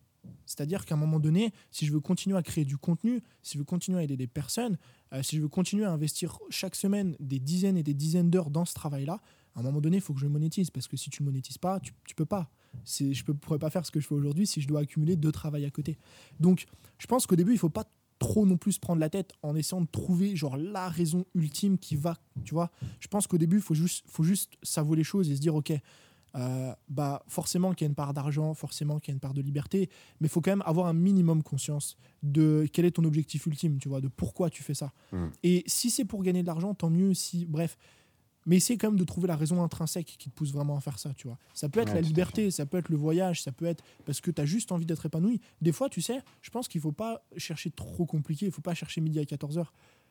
C'est-à-dire qu'à un moment donné, si je veux continuer à créer du contenu, si je veux continuer à aider des personnes, euh, si je veux continuer à investir chaque semaine des dizaines et des dizaines d'heures dans ce travail-là, à un moment donné, il faut que je monétise. Parce que si tu ne monétises pas, tu ne peux pas. Je ne pourrais pas faire ce que je fais aujourd'hui si je dois accumuler deux travails à côté. Donc, je pense qu'au début, il ne faut pas trop non plus se prendre la tête en essayant de trouver genre la raison ultime qui va, tu vois. Je pense qu'au début, il faut juste, faut juste savourer les choses et se dire, ok, euh, bah forcément qu'il y a une part d'argent, forcément qu'il y a une part de liberté, mais il faut quand même avoir un minimum conscience de quel est ton objectif ultime, tu vois, de pourquoi tu fais ça. Mmh. Et si c'est pour gagner de l'argent, tant mieux. Si, bref, mais essaye quand même de trouver la raison intrinsèque qui te pousse vraiment à faire ça, tu vois. Ça peut être la liberté, ça peut être le voyage, ça peut être parce que tu as juste envie d'être épanoui. Des fois, tu sais, je pense qu'il faut pas chercher trop compliqué, il faut pas chercher midi à 14h.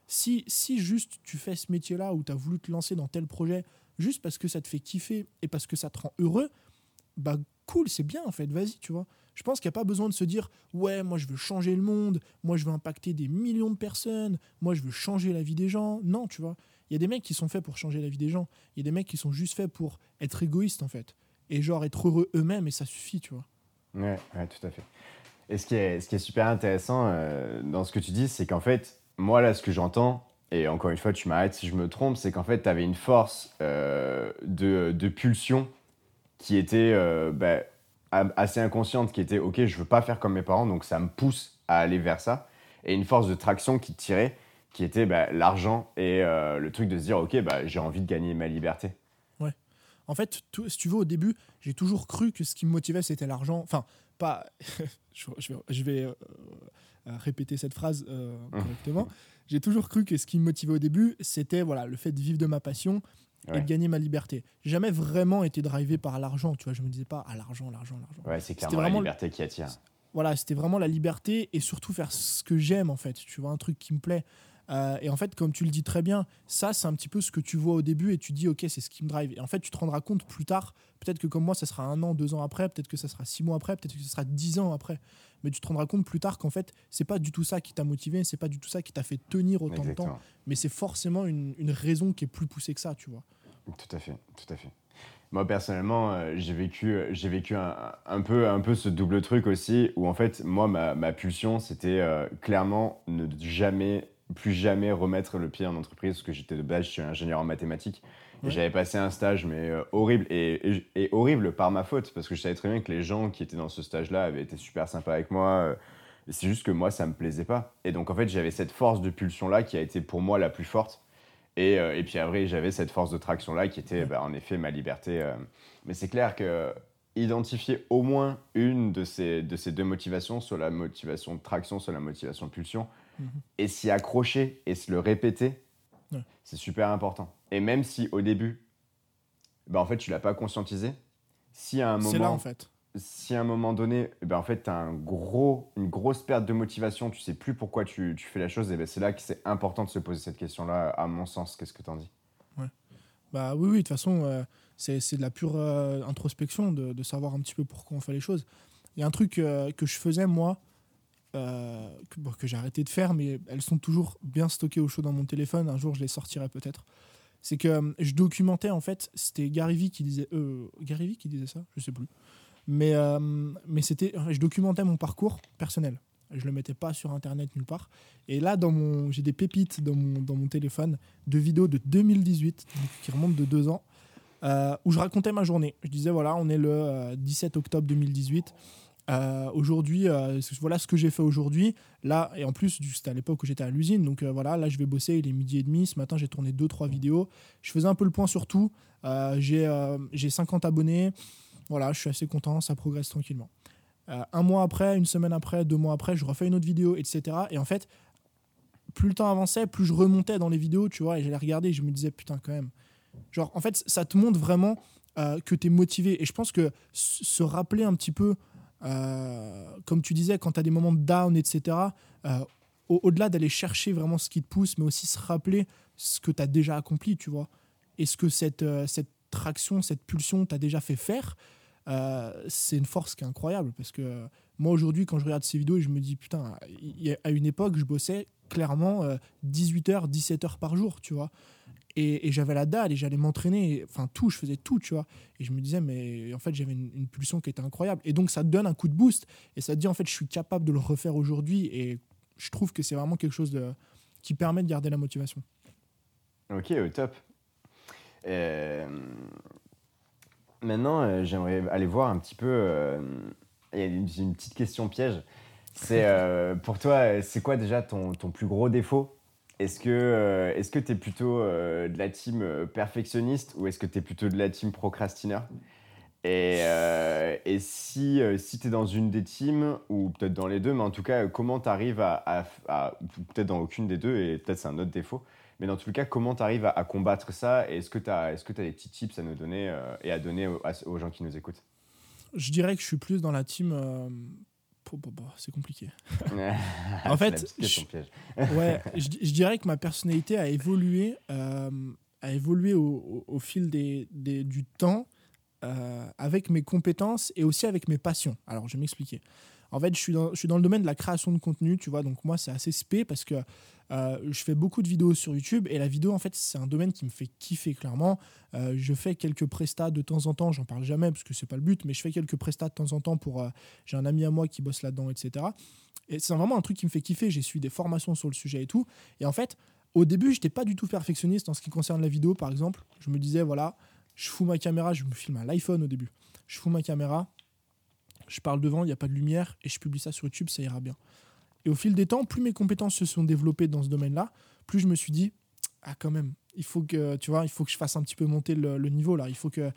Si, si juste tu fais ce métier-là ou tu as voulu te lancer dans tel projet juste parce que ça te fait kiffer et parce que ça te rend heureux, bah cool, c'est bien en fait, vas-y, tu vois. Je pense qu'il n'y a pas besoin de se dire ouais, moi je veux changer le monde, moi je veux impacter des millions de personnes, moi je veux changer la vie des gens. Non, tu vois. Il y a des mecs qui sont faits pour changer la vie des gens. Il y a des mecs qui sont juste faits pour être égoïstes, en fait. Et genre être heureux eux-mêmes, et ça suffit, tu vois. Ouais, tout à fait. Et ce qui est, ce qui est super intéressant euh, dans ce que tu dis, c'est qu'en fait, moi, là, ce que j'entends, et encore une fois, tu m'arrêtes si je me trompe, c'est qu'en fait, tu avais une force euh, de, de, pulsion qui était euh, bah, assez inconsciente, qui était, OK, je veux pas faire comme mes parents, donc ça me pousse à aller vers ça. Et une force de traction qui tirait, qui était bah, l'argent et euh, le truc de se dire, ok, bah, j'ai envie de gagner ma liberté. Ouais. En fait, tout- si tu veux, au début, j'ai toujours cru que ce qui me motivait, c'était l'argent. Enfin, pas. je, je vais, je vais, euh, euh, répéter cette phrase euh, correctement. J'ai toujours cru que ce qui me motivait au début, c'était voilà, le fait de vivre de ma passion et de gagner ma liberté. J'ai jamais vraiment été drivé par l'argent, tu vois. Je me disais pas, ah, l'argent, l'argent, l'argent. Ouais, c'est clairement la liberté qui attire. Voilà, c'était vraiment la liberté et surtout faire ce que j'aime, en fait. Tu vois, un truc qui me plaît. Euh, et en fait, comme tu le dis très bien, ça, c'est un petit peu ce que tu vois au début et tu dis, OK, c'est ce qui me drive. Et en fait, tu te rendras compte plus tard, peut-être que comme moi, ça sera un an, deux ans après, peut-être que ça sera six mois après, peut-être que ça sera dix ans après. Mais tu te rendras compte plus tard qu'en fait, c'est pas du tout ça qui t'a motivé, c'est pas du tout ça qui t'a fait tenir autant de temps. Exactement. Mais c'est forcément une, une raison qui est plus poussée que ça, tu vois. Tout à fait, tout à fait. Moi personnellement, euh, j'ai vécu, euh, j'ai vécu un, un peu, un peu ce double truc aussi, où en fait, moi, ma, ma pulsion, c'était euh, clairement ne jamais, plus jamais remettre le pied en entreprise, parce que j'étais de base, je suis ingénieur en mathématiques. Ouais. J'avais passé un stage, mais euh, horrible, et, et- et horrible par ma faute, parce que je savais très bien que les gens qui étaient dans ce stage-là avaient été super sympas avec moi. euh, c'est juste que moi, ça me plaisait pas. Et donc, en fait, j'avais cette force de pulsion-là qui a été pour moi la plus forte. Et, euh, et puis après, j'avais cette force de traction-là qui était bah, en effet ma liberté. euh. Mais c'est clair que identifier au moins une de ces, de ces deux motivations, soit la motivation de traction, soit la motivation de pulsion, Et s'y accrocher et se le répéter, Ouais. c'est super important. Et même si au début, bah, en fait, tu l'as pas conscientisé, si à un là, moment, en fait. si à un moment donné, ben en fait, tu as un gros, une grosse perte de motivation, tu sais plus pourquoi tu, tu fais la chose, et ben c'est là que c'est important de se poser cette question-là, à mon sens. Qu'est-ce que tu en dis Bah oui, oui, de toute façon, euh, c'est c'est de la pure euh, introspection de, de savoir un petit peu pourquoi on fait les choses. Il y a un truc euh, que je faisais, moi, que, j'ai arrêté de faire, mais elles sont toujours bien stockées au chaud dans mon téléphone. Un jour, je les sortirai peut-être. C'est que euh, je documentais, en fait, c'était Gary Vee qui disait... Euh, Gary Vee qui disait ça? Je sais plus. Mais, euh, mais c'était, je documentais mon parcours personnel. Je le mettais pas sur Internet nulle part. Et là, dans mon, j'ai des pépites dans mon, dans mon téléphone de vidéos de 2018, donc qui remontent de deux ans, où je racontais ma journée. Je disais, voilà, on est le euh, 17 octobre 2018. Euh, aujourd'hui, euh, voilà ce que j'ai fait aujourd'hui. Là, et en plus, c'était à l'époque où j'étais à l'usine. Donc euh, voilà, là, je vais bosser. Il est midi et demi. Ce matin, j'ai tourné deux, trois vidéos. Je faisais un peu le point sur tout. J'ai euh, j'ai 50 abonnés. Voilà, je suis assez content. Ça progresse tranquillement. Un mois après, une semaine après, deux mois après, je refais une autre vidéo, etc. Et en fait, plus le temps avançait, plus je remontais dans les vidéos, tu vois, et j'allais regarder, et je me disais, putain, quand même. Genre, en fait, ça te montre vraiment que tu es motivé. Et je pense que se rappeler un petit peu, comme tu disais, quand tu as des moments de down, etc., euh, au- au-delà d'aller chercher vraiment ce qui te pousse, mais aussi se rappeler ce que tu as déjà accompli, tu vois. Et ce que cette, euh, cette traction, cette pulsion t'a déjà fait faire, euh, c'est une force qui est incroyable. Parce que euh, moi, aujourd'hui, quand je regarde ces vidéos, je me dis, putain, à une époque, je bossais clairement 18h, 17h par jour, tu vois. Et, et j'avais la dalle et j'allais m'entraîner, et- enfin tout, je faisais tout, tu vois. Et je me disais, mais en fait, j'avais une, pulsion qui était incroyable. Et donc, ça donne un coup de boost et ça te dit, en fait, je suis capable de le refaire aujourd'hui. Et je trouve que c'est vraiment quelque chose qui permet de garder la motivation. Ok, au top. Euh, Maintenant, euh, j'aimerais aller voir un petit peu. euh, Il y a une, petite question piège. C'est euh, pour toi, euh, c'est quoi déjà ton, ton plus gros défaut? Est-ce que euh, est-ce que tu es plutôt euh, de la team euh, perfectionniste ou est-ce que tu es plutôt de la team procrastineur? Et, euh, et si, euh, si tu es dans une des teams, ou peut-être dans les deux, mais en tout cas, euh, comment tu arrives à, peut-être dans aucune des deux, et peut-être c'est un autre défaut, mais dans tout le cas, comment tu arrives à, combattre ça? Et est-ce que tu as, est des petits tips à nous donner euh, et à donner aux, gens qui nous écoutent? Je dirais que je suis plus dans la team. euh, c'est compliqué. en fait, je-. Ouais, je, je dirais que ma personnalité a évolué, euh, a évolué au, au- au fil des, des- du temps euh, avec mes compétences et aussi avec mes passions. Alors, je vais m'expliquer. En fait, je suis, dans, le domaine de la création de contenu, tu vois, donc moi, c'est assez spé parce que euh, je fais beaucoup de vidéos sur YouTube et la vidéo, en fait, c'est un domaine qui me fait kiffer, clairement. Euh, je fais quelques prestats de temps en temps, j'en parle jamais parce que c'est pas le but, mais je fais quelques prestats de temps en temps pour. euh, J'ai un ami à moi qui bosse là-dedans, etc. Et c'est vraiment un truc qui me fait kiffer. J'ai suivi des formations sur le sujet et tout. Et en fait, au début, je n'étais pas du tout perfectionniste en ce qui concerne la vidéo, par exemple. Je me disais, voilà, je fous ma caméra, je me filme à l'iPhone au début. Je fous ma caméra, je parle devant, il n'y a pas de lumière, et je publie ça sur YouTube, ça ira bien. Et au fil des temps, plus mes compétences se sont développées dans ce domaine-là, plus je me suis dit, ah quand même, il faut que, tu vois, il faut que je fasse un petit peu monter le, le niveau là. Il faut que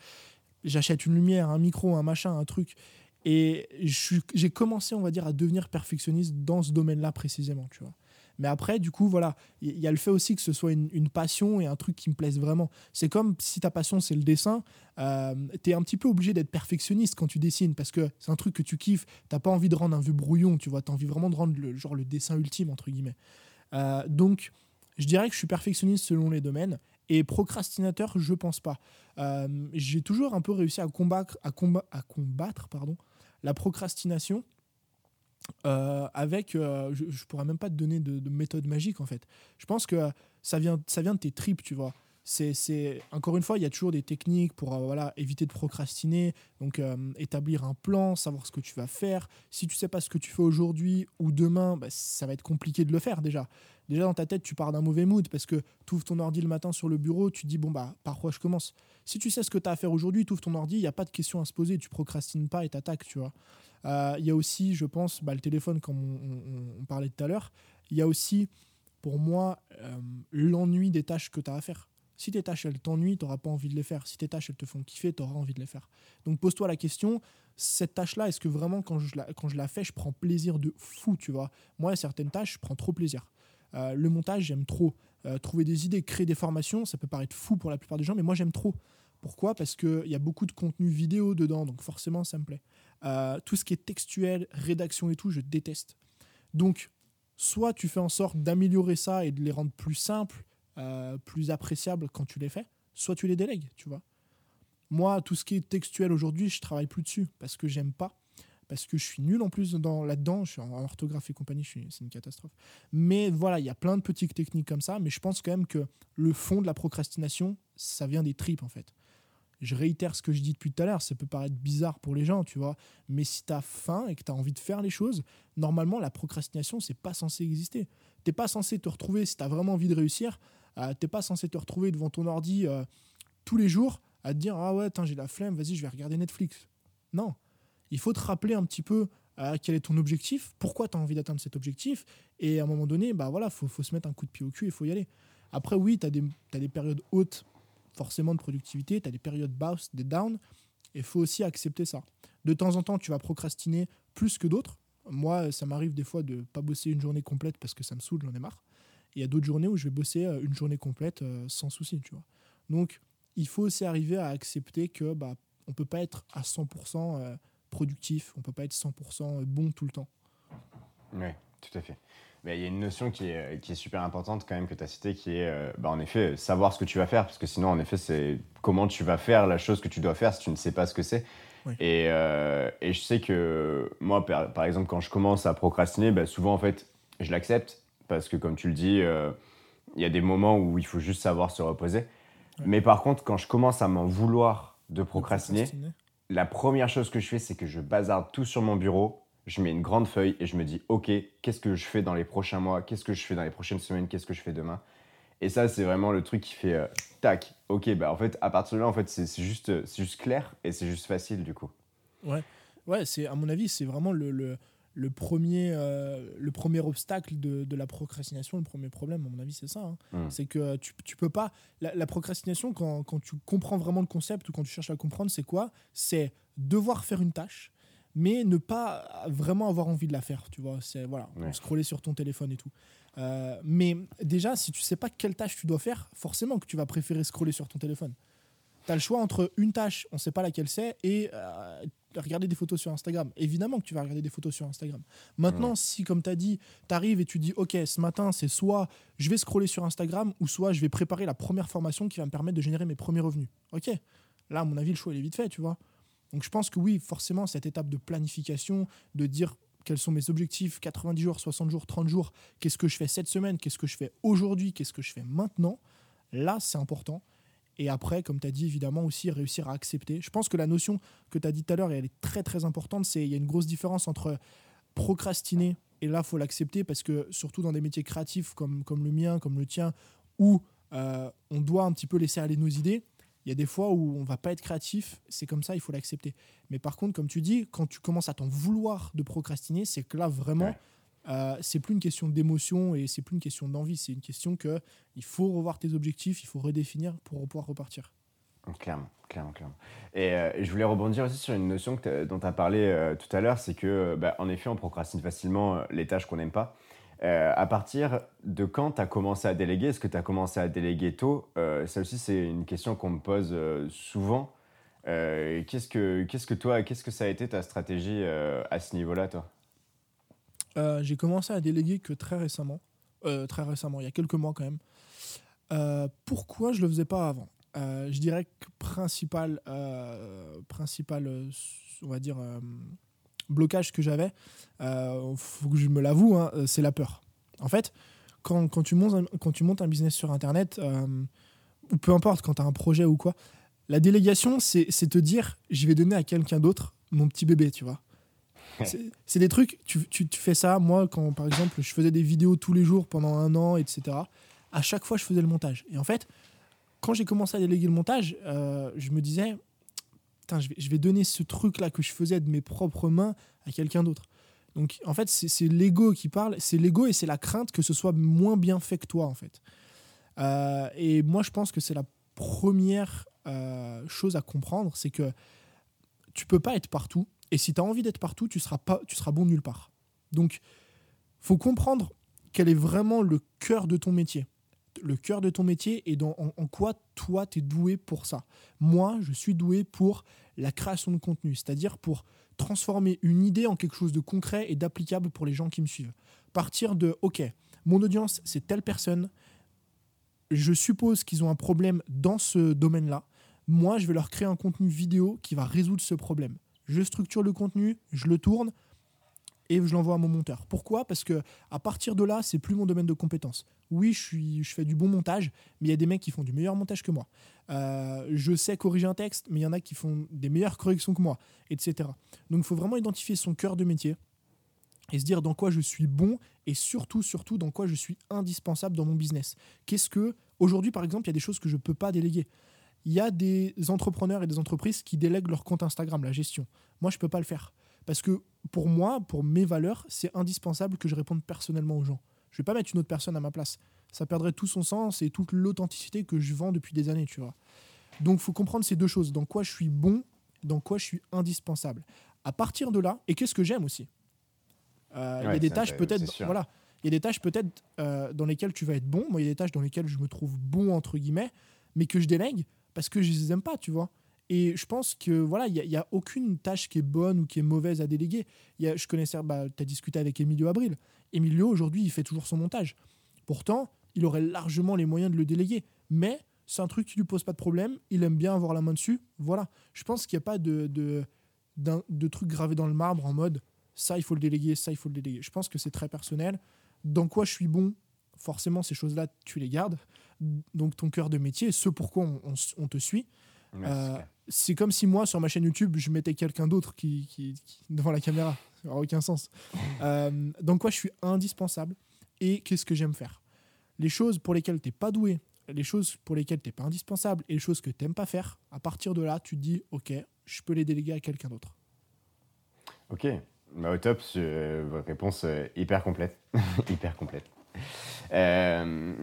j'achète une lumière, un micro, un machin, un truc. Et j'ai commencé, on va dire, à devenir perfectionniste dans ce domaine-là précisément, tu vois. Mais après, du coup, voilà, il y, a le fait aussi que ce soit une, passion et un truc qui me plaise vraiment. C'est comme si ta passion, c'est le dessin, euh, tu es un petit peu obligé d'être perfectionniste quand tu dessines parce que c'est un truc que tu kiffes. T'as pas envie de rendre un vieux brouillon, tu vois. Tu as envie vraiment de rendre le, genre le dessin ultime, entre guillemets. Euh, donc, je dirais que je suis perfectionniste selon les domaines. Et procrastinateur, je pense pas. Euh, j'ai toujours un peu réussi à combattre, à, à combattre pardon, la procrastination euh, avec, euh, je, je, pourrais même pas te donner de, méthode magique en fait. Je pense que ça vient, ça vient de tes tripes, tu vois. C'est, encore une fois, il y a toujours des techniques pour euh, voilà, éviter de procrastiner, donc établir un plan, savoir ce que tu vas faire. Si tu sais pas ce que tu fais aujourd'hui ou demain, bah, ça va être compliqué de le faire déjà. Déjà dans ta tête, tu pars d'un mauvais mood parce que tu ouvres ton ordi le matin sur le bureau, tu dis bon bah par quoi je commence? Si tu sais ce que tu as à faire aujourd'hui, tu ouvres ton ordi, il n'y a pas de question à se poser, tu procrastines pas et t'attaques, tu vois. Euh, il y a aussi, je pense, bah, le téléphone, comme on, parlait tout à l'heure. Il y a aussi, pour moi, euh, l'ennui des tâches que tu as à faire. Si tes tâches, elles t'ennuient, tu n'auras pas envie de les faire. Si tes tâches, elles te font kiffer, tu auras envie de les faire. Donc pose-toi la question, cette tâche-là, est-ce que vraiment, quand je, la, quand je la fais, je prends plaisir de fou, tu vois? Moi, certaines tâches, je prends trop plaisir. Euh, le montage, j'aime trop. trouver des idées, créer des formations, ça peut paraître fou pour la plupart des gens, mais moi, j'aime trop. Pourquoi? Parce qu'il y a beaucoup de contenu vidéo dedans, donc forcément, ça me plaît. Euh, tout ce qui est textuel, rédaction et tout, je déteste. Donc, soit tu fais en sorte d'améliorer ça et de les rendre plus simples, euh, plus appréciables quand tu les fais, soit tu les délègues, tu vois. Moi, tout ce qui est textuel aujourd'hui, je travaille plus dessus parce que j'aime pas, parce que je suis nul en plus dans, là-dedans, je suis en orthographe et compagnie, c'est une catastrophe. Mais voilà, il y a plein de petites techniques comme ça, mais je pense quand même que le fond de la procrastination, ça vient des tripes en fait je réitère ce que je dis depuis tout à l'heure, ça peut paraître bizarre pour les gens, tu vois, mais si tu as faim et que tu as envie de faire les choses, normalement, la procrastination, c'est pas censé exister. T'es pas censé te retrouver, si tu as vraiment envie de réussir, euh, t'es pas censé te retrouver devant ton ordi euh, tous les jours à te dire Ah ouais, j'ai la flemme, vas-y, je vais regarder Netflix. Non. Il faut te rappeler un petit peu euh, quel est ton objectif, pourquoi tu as envie d'atteindre cet objectif, et à un moment donné, bah voilà, faut, faut se mettre un coup de pied au cul, il faut y aller. Après, oui, tu as, des périodes hautes forcément de productivité, tu as des périodes basses, des downs, et il faut aussi accepter ça. De temps en temps, tu vas procrastiner plus que d'autres. Moi, ça m'arrive des fois de ne pas bosser une journée complète parce que ça me saoule, j'en ai marre. Il y a d'autres journées où je vais bosser euh, une journée complète euh, sans souci, tu vois. Donc, il faut aussi arriver à accepter que bah, on peut pas être à 100% euh, productif, on peut pas être 100% bon tout le temps. Oui, tout à fait il y a une notion qui est, qui est, super importante quand même que tu as citée, qui est euh, bah, en effet savoir ce que tu vas faire, parce que sinon en effet c'est comment tu vas faire la chose que tu dois faire si tu ne sais pas ce que c'est. Et, euh, et, je sais que moi, par, exemple, quand je commence à procrastiner, bah, souvent en fait je l'accepte, parce que comme tu le dis, euh, il y a des moments où il faut juste savoir se reposer. Mais par contre, quand je commence à m'en vouloir de procrastiner, la première chose que je fais, c'est que je bazarde tout sur mon bureau je mets une grande feuille et je me dis, OK, qu'est-ce que je fais dans les prochains mois? Qu'est-ce que je fais dans les prochaines semaines? Qu'est-ce que je fais demain? Et ça, c'est vraiment le truc qui fait, euh, tac, OK, bah en fait, à partir de là, en fait, c'est juste, juste clair et c'est juste facile du coup. Ouais, ouais à mon avis, c'est vraiment le, le premier, euh, le premier obstacle de, de, la procrastination, le premier problème, à mon avis, c'est ça. Hein. Hmm. C'est que tu, tu peux pas. La, la procrastination, quand, quand, tu comprends vraiment le concept ou quand tu cherches à comprendre, c'est quoi? C'est devoir faire une tâche mais ne pas vraiment avoir envie de la faire, tu vois? C'est voilà, scroller sur ton téléphone et tout. Euh, mais déjà, si tu sais pas quelle tâche tu dois faire, forcément que tu vas préférer scroller sur ton téléphone. Tu as le choix entre une tâche, on sait pas laquelle c'est, et euh, regarder des photos sur Instagram. Évidemment que tu vas regarder des photos sur Instagram. Maintenant, si, comme tu as dit, tu arrives et tu dis, OK, ce matin, c'est soit je vais scroller sur Instagram, ou soit je vais préparer la première formation qui va me permettre de générer mes premiers revenus. OK, là, à mon avis, le choix, il est vite fait, tu vois. Donc je pense que oui, forcément, cette étape de planification, de dire quels sont mes objectifs, 90 jours, 60 jours, 30 jours, qu'est-ce que je fais cette semaine, qu'est-ce que je fais aujourd'hui, qu'est-ce que je fais maintenant, là, c'est important. Et après, comme tu as dit, évidemment, aussi réussir à accepter. Je pense que la notion que tu as dit tout à l'heure, elle est très très importante, c'est il y a une grosse différence entre procrastiner, et là, il faut l'accepter, parce que surtout dans des métiers créatifs comme, comme le mien, comme le tien, où euh, on doit un petit peu laisser aller nos idées, il y a des fois où on va pas être créatif, c'est comme ça, il faut l'accepter. Mais par contre, comme tu dis, quand tu commences à t'en vouloir de procrastiner, c'est que là, vraiment, euh, c'est plus une question d'émotion et c'est plus une question d'envie. C'est une question que il faut revoir tes objectifs, il faut redéfinir pour pouvoir repartir. Clairement, clairement, clairement. Et euh, je voulais rebondir aussi sur une notion dont tu as parlé euh, tout à l'heure, c'est que, bah, en effet, on procrastine facilement les tâches qu'on n'aime pas. à partir de quand tu as commencé à déléguer? Est-ce que tu as commencé à déléguer tôt? Ça aussi, c'est une question qu'on me pose souvent. qu'est-ce que, qu'est-ce que toi, qu'est-ce que ça a été ta stratégie à ce niveau-là, toi? Euh, j'ai commencé à déléguer que très récemment. Euh, très récemment, il y a quelques mois quand même. Euh, pourquoi je le faisais pas avant? Je dirais que principal, principal on va dire, blocage que j'avais, il faut que je me l'avoue, hein, c'est la peur. En fait, quand, quand, tu montes un, quand tu montes un business sur Internet, ou peu importe, quand tu as un projet ou quoi, la délégation, c'est te dire, je vais donner à quelqu'un d'autre mon petit bébé, tu vois. C'est des trucs, tu, tu, fais ça. Moi, quand par exemple, je faisais des vidéos tous les jours pendant un an, etc., à chaque fois, je faisais le montage. Et en fait, quand j'ai commencé à déléguer le montage, euh, je me disais, je vais, je vais donner ce truc-là que je faisais de mes propres mains à quelqu'un d'autre. Donc, en fait, c'est l'ego qui parle. C'est l'ego et c'est la crainte que ce soit moins bien fait que toi, en fait. Euh, et moi, je pense que c'est la première euh, chose à comprendre, c'est que tu peux pas être partout et si tu as envie d'être partout, tu seras, pas, tu seras bon nulle part. Donc, faut comprendre quel est vraiment le cœur de ton métier. Le cœur de ton métier et dans, en, quoi toi, tu es doué pour ça. Moi, je suis doué pour la création de contenu, c'est-à-dire pour transformer une idée en quelque chose de concret et d'applicable pour les gens qui me suivent. Partir de, OK, mon audience, c'est telle personne, je suppose qu'ils ont un problème dans ce domaine-là. Moi, je vais leur créer un contenu vidéo qui va résoudre ce problème je structure le contenu, je le tourne et je l'envoie à mon monteur. Pourquoi? Parce que à partir de là, c'est plus mon domaine de compétence. Oui, je, fais du bon montage, mais il y a des mecs qui font du meilleur montage que moi. Euh, je sais corriger un texte, mais il y en a qui font des meilleures corrections que moi, etc. Donc il faut vraiment identifier son cœur de métier et se dire dans quoi je suis bon et surtout, surtout, dans quoi je suis indispensable dans mon business. Qu'est-ce que, aujourd'hui par exemple, il y a des choses que je ne peux pas déléguer? Il y a des entrepreneurs et des entreprises qui délèguent leur compte Instagram, la gestion. Moi, je ne peux pas le faire. Parce que pour moi, pour mes valeurs, c'est indispensable que je réponde personnellement aux gens. Je ne vais pas mettre une autre personne à ma place. Ça perdrait tout son sens et toute l'authenticité que je vends depuis des années, tu vois. Donc, il faut comprendre ces deux choses. Dans quoi je suis bon, dans quoi je suis indispensable. À partir de là, et qu'est-ce que j'aime aussi? Euh, Il y a des tâches peut-être... Voilà. Il y a des tâches peut-être euh, dans lesquelles tu vas être bon. Moi, il y a des tâches dans lesquelles je me trouve bon, entre guillemets, mais que je délègue parce que je les aime pas, tu vois. Et je pense que voilà, il n'y a, aucune tâche qui est bonne ou qui est mauvaise à déléguer. Y a, je connaissais, bah, tu as discuté avec Emilio Abril. Emilio, aujourd'hui, il fait toujours son montage. Pourtant, il aurait largement les moyens de le déléguer. Mais c'est un truc qui lui pose pas de problème. Il aime bien avoir la main dessus. Voilà. Je pense qu'il n'y a pas de, de, de truc gravé dans le marbre en mode ça, il faut le déléguer, ça, il faut le déléguer. Je pense que c'est très personnel. Dans quoi je suis bon, forcément, ces choses-là, tu les gardes donc ton cœur de métier, ce pourquoi on, te suit. Euh, c'est comme si moi, sur ma chaîne YouTube, je mettais quelqu'un d'autre qui, devant la caméra. Ça n'aurait aucun sens. euh, donc, quoi, je suis indispensable. Et qu'est-ce que j'aime faire? Les choses pour lesquelles tu n'es pas doué, les choses pour lesquelles tu n'es pas indispensable et les choses que tu n'aimes pas faire, à partir de là, tu te dis, OK, je peux les déléguer à quelqu'un d'autre. Ok, bah, au top, votre réponse hyper complète. hyper complète. Euh,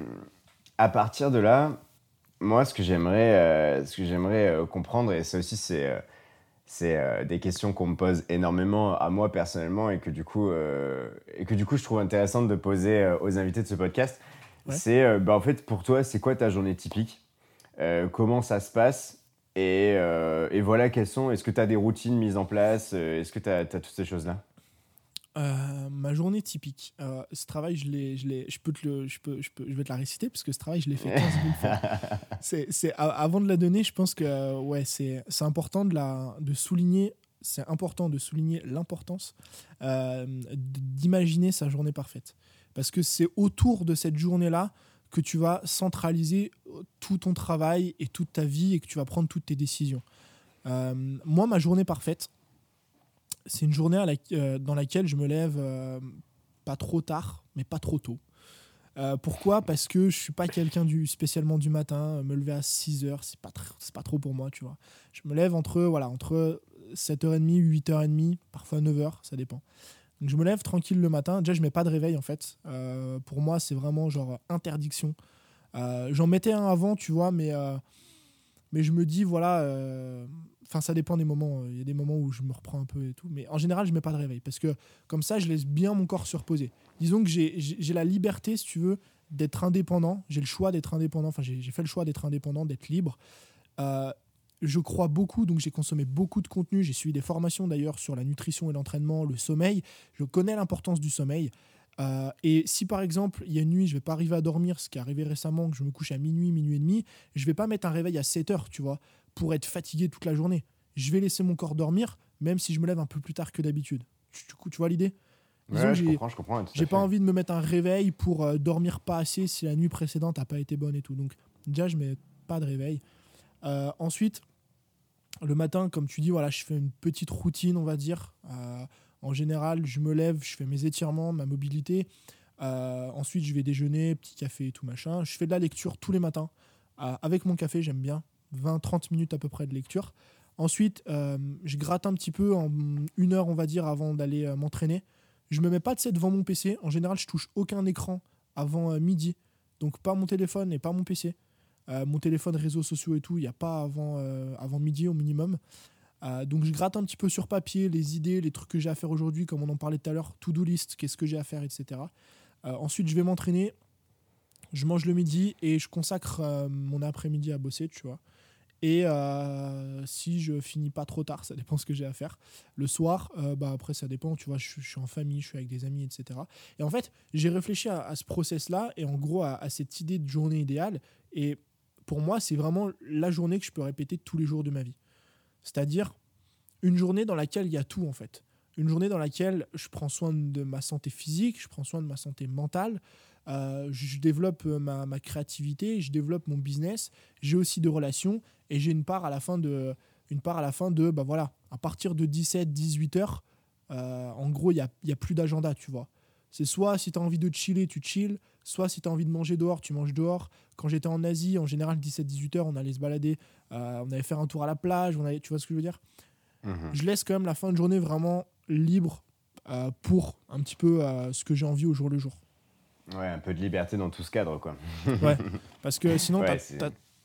à partir de là, moi, ce que j'aimerais, euh, ce que j'aimerais euh, comprendre, et ça aussi, c'est, euh, c'est des questions qu'on me pose énormément à moi personnellement, et que du coup, et que du coup, je trouve intéressante de poser aux invités de ce podcast. C'est, bah, en fait, pour toi, c'est quoi ta journée typique? Comment ça se passe? Et, et, voilà, quelles sont. Est-ce que tu as des routines mises en place? Est-ce que tu as toutes ces choses-là? Euh, ma journée typique. Euh, ce travail, je, l'ai, je, l'ai, je, peux te le, je, peux, je, peux, je vais te la réciter parce que ce travail, je l'ai fait 15 000 fois. c'est, c'est, avant de la donner, je pense que ouais, c'est, c'est important de, la, de souligner. C'est important de souligner l'importance euh, d'imaginer sa journée parfaite. Parce que c'est autour de cette journée-là que tu vas centraliser tout ton travail et toute ta vie et que tu vas prendre toutes tes décisions. moi, ma journée parfaite, c'est une journée euh, dans laquelle je me lève euh, pas trop tard, mais pas trop tôt. Euh, pourquoi? Parce que je suis pas quelqu'un du spécialement du matin. Me lever à 6 heures, c'est pas pas trop pour moi, tu vois. Je me lève entre voilà entre 7h30, 8h30, parfois 9h, ça dépend. Donc je me lève tranquille le matin. Déjà, je mets pas de réveil en fait. pour moi, c'est vraiment genre interdiction. J'en mettais un avant, tu vois, mais, mais je me dis, voilà, Enfin, ça dépend des moments. Il y a des moments où je me reprends un peu et tout. Mais en général, je mets pas de réveil. Parce que comme ça, je laisse bien mon corps se reposer. Disons que j'ai la liberté, si tu veux, d'être indépendant. J'ai le choix d'être indépendant. Enfin, j'ai fait le choix d'être indépendant, d'être libre. Euh, je crois beaucoup, donc j'ai consommé beaucoup de contenu. J'ai suivi des formations d'ailleurs sur la nutrition et l'entraînement, le sommeil. Je connais l'importance du sommeil. Euh, et si par exemple, il y a une nuit, je vais pas arriver à dormir, ce qui est arrivé récemment, que je me couche à minuit, minuit et demi, je vais pas mettre un réveil à 7 heures, tu vois pour être fatigué toute la journée. Je vais laisser mon corps dormir, même si je me lève un peu plus tard que d'habitude. Tu, tu, vois l'idée? Ouais, je comprends, je comprends. J'ai pas envie de me mettre un réveil pour euh, dormir pas assez si la nuit précédente n'a pas été bonne et tout. Donc déjà, je mets pas de réveil. Euh, ensuite, le matin, comme tu dis, voilà, je fais une petite routine, on va dire. Euh, en général, je me lève, je fais mes étirements, ma mobilité. ensuite, je vais déjeuner, petit café et tout machin. Je fais de la lecture tous les matins. avec mon café, j'aime bien. 20-30 minutes à peu près de lecture. Ensuite, euh, je gratte un petit peu en une heure, on va dire, avant d'aller euh, m'entraîner. Je me mets pas de set devant mon PC. En général, je touche aucun écran avant euh, midi. Donc pas mon téléphone et pas mon PC. mon téléphone, réseaux sociaux et tout, il n'y a pas avant, avant midi au minimum. donc je gratte un petit peu sur papier les idées, les trucs que j'ai à faire aujourd'hui, comme on en parlait tout à l'heure, to-do list, qu'est-ce que j'ai à faire, etc. ensuite, je vais m'entraîner. Je mange le midi et je consacre mon après-midi à bosser, tu vois. Et euh, si je finis pas trop tard, ça dépend ce que j'ai à faire. Le soir, euh, bah après ça dépend, tu vois, je, suis en famille, je suis avec des amis, etc. Et en fait, j'ai réfléchi à, ce process-là et en gros à, cette idée de journée idéale. Et pour moi, c'est vraiment la journée que je peux répéter tous les jours de ma vie. C'est-à-dire une journée dans laquelle il y a tout en fait. Une journée dans laquelle je prends soin de ma santé physique, je prends soin de ma santé mentale, euh, je développe ma, ma, créativité, je développe mon business, j'ai aussi des relations et j'ai une part à la fin de une part à la fin de bah voilà à partir de 17 18 heures euh, en gros il y a, y a, plus d'agenda tu vois. C'est soit si tu as envie de chiller tu chill soit si tu as envie de manger dehors tu manges dehors. Quand j'étais en Asie en général 17 18 heures on allait se balader euh, on allait faire un tour à la plage on allait, tu vois ce que je veux dire? Mhm. je laisse quand même la fin de journée vraiment libre euh, pour un petit peu ce que j'ai envie au jour le jour ouais un peu de liberté dans tout ce cadre quoi ouais parce que sinon tu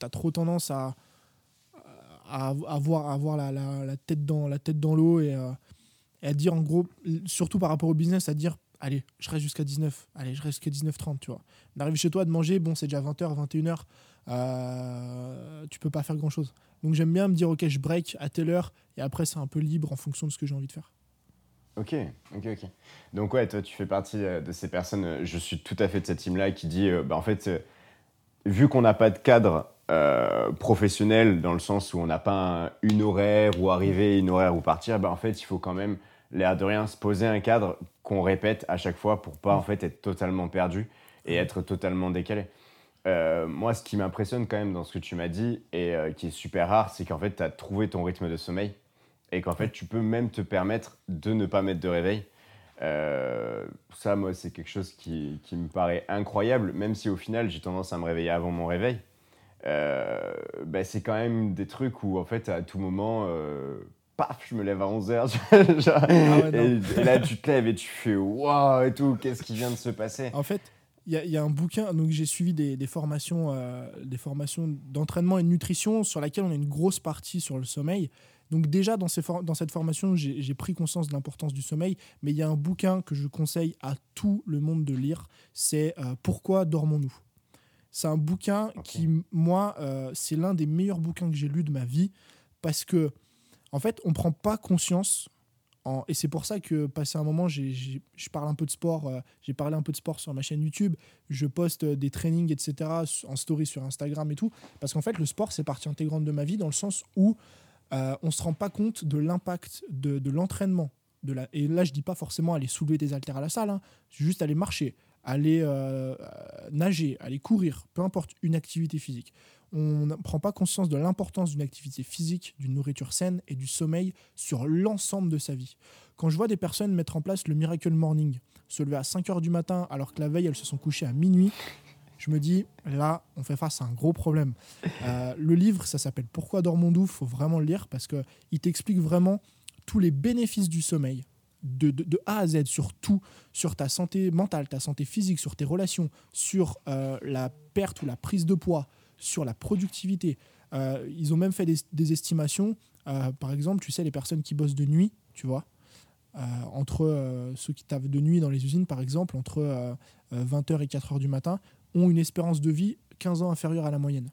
as, trop tendance à à, avoir, à avoir la, la, tête dans la tête dans l'eau et, euh, et, à dire en gros, surtout par rapport au business, à dire allez, je reste jusqu'à 19, allez, je reste jusqu'à 19-30, tu vois. D'arriver chez toi, de manger, bon, c'est déjà 20h, 21h, euh, tu peux pas faire grand chose. Donc j'aime bien me dire, ok, je break à telle heure, et après, c'est un peu libre en fonction de ce que j'ai envie de faire. Ok, ok, ok. Donc ouais, toi, tu fais partie euh, de ces personnes, je suis tout à fait de cette team-là qui dit, bah, en fait, vu qu'on n'a pas de cadre euh, professionnel dans le sens où on n'a pas une horaire ou arriver, une horaire ou partir, bah, en fait, il faut quand même, l'air de rien, se poser un cadre qu'on répète à chaque fois pour pas en fait être totalement perdu et être totalement décalé. Euh, moi, ce qui m'impressionne quand même dans ce que tu m'as dit et euh, qui est super rare, c'est qu'en fait, tu as trouvé ton rythme de sommeil et qu'en fait, tu peux même te permettre de ne pas mettre de réveil. ça, moi, c'est quelque chose qui, qui, me paraît incroyable, même si au final, j'ai tendance à me réveiller avant mon réveil. Euh, ben, c'est quand même des trucs où, en fait, à tout moment, euh, paf, je me lève à 11h. Ah et, là, tu te lèves et tu fais waouh et tout, qu'est-ce qui vient de se passer? En fait, il y, y, a un bouquin, donc j'ai suivi des, des formations, euh, des formations d'entraînement et de nutrition sur laquelle on a une grosse partie sur le sommeil. Donc déjà dans, ces dans cette formation, j'ai pris conscience de l'importance du sommeil, mais il y a un bouquin que je conseille à tout le monde de lire, c'est Pourquoi dormons-nous? C'est un bouquin qui, moi, euh, c'est l'un des meilleurs bouquins que j'ai lu de ma vie parce que, en fait, on prend pas conscience. En, et c'est pour ça que, passé un moment, je parle un peu de sport. Euh, j'ai parlé un peu de sport sur ma chaîne YouTube. Je poste des trainings, etc., en story sur Instagram et tout. Parce qu'en fait, le sport, c'est partie intégrante de ma vie dans le sens où euh, on se rend pas compte de l'impact de, l'entraînement. Et là, je dis pas forcément aller soulever des haltères à la salle, hein, juste aller marcher, aller euh, nager, aller courir, peu importe, une activité physique. On ne prend pas conscience de l'importance d'une activité physique, d'une nourriture saine et du sommeil sur l'ensemble de sa vie. Quand je vois des personnes mettre en place le Miracle Morning, se lever à 5 heures du matin alors que la veille elles se sont couchées à minuit, je me dis, là, on fait face à un gros problème. Euh, le livre, ça s'appelle Pourquoi dormons-nous? Il faut vraiment le lire parce qu'il t'explique vraiment tous les bénéfices du sommeil, de, A à Z sur tout, sur ta santé mentale, ta santé physique, sur tes relations, sur euh, la perte ou la prise de poids, sur la productivité. Euh, ils ont même fait des, estimations. Par exemple, tu sais, les personnes qui bossent de nuit, tu vois, entre ceux qui taffent de nuit dans les usines, par exemple, entre 20h et 4h du matin, ont une espérance de vie 15 ans inférieure à la moyenne.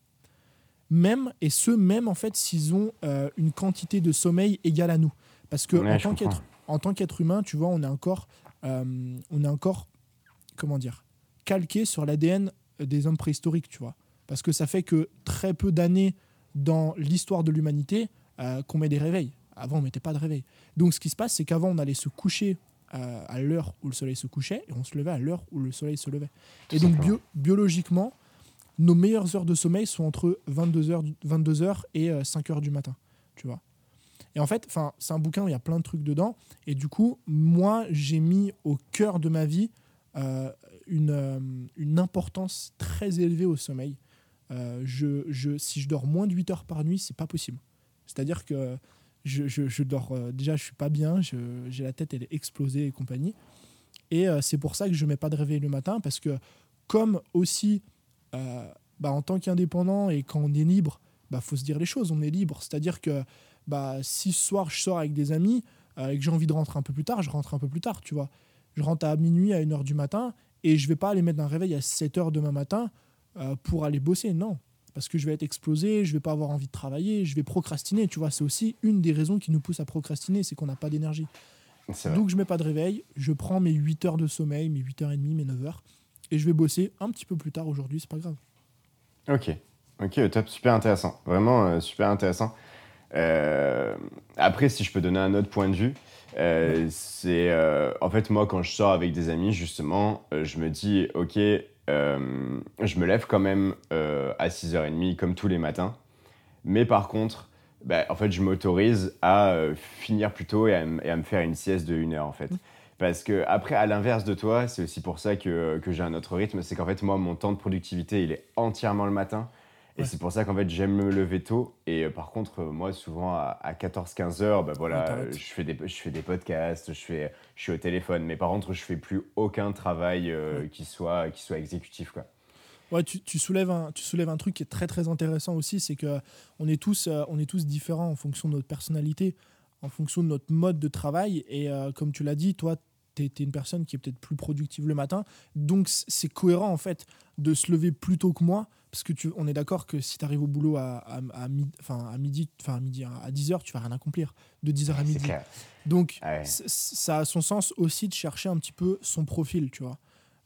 Même, et ce, même en fait, s'ils ont une quantité de sommeil égale à nous. Parce que Ouais, en je tant comprends. qu'être en tant qu'être humain, tu vois, on est encore, euh, on est encore, comment dire, calqué sur l'ADN des hommes préhistoriques, tu vois. Parce que ça fait que très peu d'années dans l'histoire de l'humanité euh, qu'on met des réveils. Avant, on mettait pas de réveil. Donc, ce qui se passe, c'est qu'avant, on allait se coucher euh, à l'heure où le soleil se couchait et on se levait à l'heure où le soleil se levait. Tout et donc, bio- biologiquement, nos meilleures heures de sommeil sont entre 22h, 22h et 5h du matin, tu vois. Et en fait, c'est un bouquin où il y a plein de trucs dedans. Et du coup, moi, j'ai mis au cœur de ma vie euh, une, euh, une importance très élevée au sommeil. Euh, je, je, si je dors moins de 8 heures par nuit, c'est pas possible. C'est-à-dire que je, je, dors euh, déjà, je suis pas bien, j'ai la tête, elle est explosée et compagnie. Et euh, c'est pour ça que je mets pas de réveil le matin parce que comme aussi euh, bah, en tant qu'indépendant et quand on est libre, bah faut se dire les choses, on est libre. C'est-à-dire que bah, si ce soir je sors avec des amis et que j'ai envie de rentrer un peu plus tard, je rentre un peu plus tard, tu vois. Je rentre à minuit, à 1h du matin et je vais pas aller mettre un réveil à 7h demain matin pour aller bosser, non. Parce que je vais être explosé, je vais pas avoir envie de travailler, je vais procrastiner, tu vois. C'est aussi une des raisons qui nous pousse à procrastiner, c'est qu'on n'a pas d'énergie. Donc je mets pas de réveil, je prends mes 8 heures de sommeil, mes 8h30, mes 9 heures, et je vais bosser un petit peu plus tard aujourd'hui, c'est pas grave. Ok, ok, top, super intéressant. Vraiment euh, super intéressant. Euh, après, si je peux donner un autre point de vue, euh, c'est euh, en fait moi quand je sors avec des amis justement, je me dis ok, euh, je me lève quand même euh, à 6h30 comme tous les matins, mais par contre, bah, en fait je m'autorise à euh, finir plus tôt et à, me faire une sieste de 1 heure en fait. Parce que après, à l'inverse de toi, c'est aussi pour ça que, que j'ai un autre rythme, c'est qu'en fait moi mon temps de productivité il est entièrement le matin. Et Ouais. c'est pour ça qu'en fait, j'aime me lever tôt. Et euh, par contre, euh, moi, souvent à, 14-15 heures, bah, voilà, euh, je, fais des, je fais des podcasts, je, fais, je suis au téléphone. Mais par contre, je fais plus aucun travail qui, soit, qui soit exécutif. Quoi. Ouais, tu, tu soulèves un, tu soulèves un truc qui est très très intéressant aussi, c'est que on est tous, on est tous différents en fonction de notre personnalité, en fonction de notre mode de travail. Et comme tu l'as dit, toi, tu es, une personne qui est peut-être plus productive le matin. Donc c'est cohérent en fait de se lever plus tôt que moi. Parce que tu, on est d'accord que si tu arrives au boulot à, à, à midi, enfin à midi, enfin à midi, à 10h, tu vas rien accomplir de 10h à midi. clair. Donc, ouais. ça a son sens aussi de chercher un petit peu son profil, tu vois.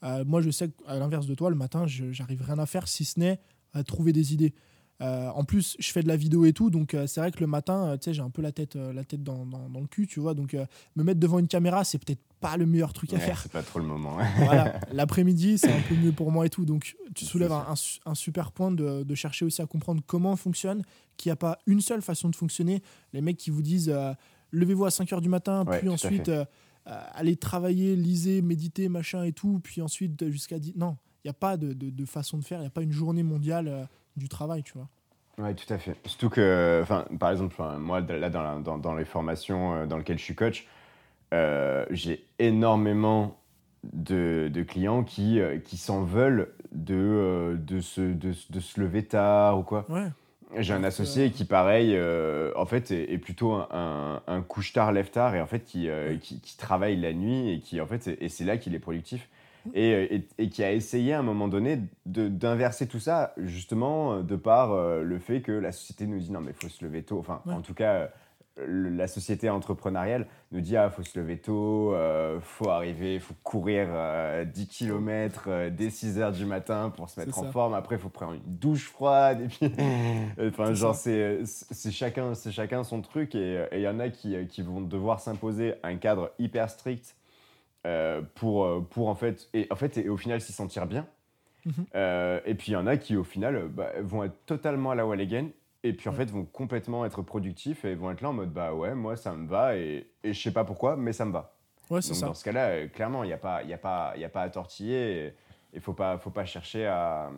Euh, moi, je sais qu'à l'inverse de toi, le matin, j'arrive rien à faire si ce n'est à trouver des idées. Euh, en plus, je fais de la vidéo et tout, donc euh, c'est vrai que le matin, euh, tu sais, j'ai un peu la tête, la tête dans, dans- dans le cul, tu vois. Donc, me mettre devant une caméra, c'est peut-être pas le meilleur truc à faire. c'est pas trop le moment. voilà, l'après-midi, c'est un peu mieux pour moi et tout. Donc, tu soulèves un, un su- un super point de, de chercher aussi à comprendre comment on fonctionne, qu'il n'y a pas une seule façon de fonctionner. Les mecs qui vous disent levez-vous à 5 h du matin, Ouais, puis ensuite allez travailler, lisez, méditez, machin et tout, puis ensuite jusqu'à 10. Non, il n'y a pas de, de- de façon de faire, il n'y a pas une journée mondiale du travail, tu vois. Oui, tout à fait. Surtout que, enfin, par exemple, moi, là, dans, la- dans, dans les formations euh, dans lesquelles je suis coach, euh, j'ai énormément de, de clients qui, euh, qui s'en veulent de, de, se, de, se- de se lever tard ou quoi. Ouais, J'ai un associé qui, pareil, euh, en fait, est, est plutôt un, un, un couche-tard, lève-tard, et en fait, qui, euh, qui, qui travaille la nuit, et qui, en fait, et c'est là qu'il est productif. Et, euh, et, et qui a essayé à un moment donné d'inverser tout ça, justement, euh, de par euh, le fait que la société nous dit non, mais il faut se lever tôt. Enfin, Ouais. en tout cas, euh, le- la société entrepreneuriale nous dit ah, faut se lever tôt, euh, faut arriver, faut courir euh, 10 km dès 6 heures du matin pour se mettre en ça. forme. Après, il faut prendre une douche froide. Et puis, enfin, genre, c'est chacun, chacun son truc. Et il y en a qui, qui vont devoir s'imposer un cadre hyper strict euh, pour, euh, pour en fait, et, en fait, et, au final s'y sentir bien. Mhm. Euh, et puis il y en a qui au final bah, vont être totalement à la wall again et puis en Ouais. fait vont complètement être productifs et vont être là en mode bah ouais moi ça me va et, et je sais pas pourquoi mais ça me va. ouais c'est Donc ça. dans ce cas-là clairement il n'y a pas il y a pas il y a pas à tortiller et il faut pas faut pas chercher à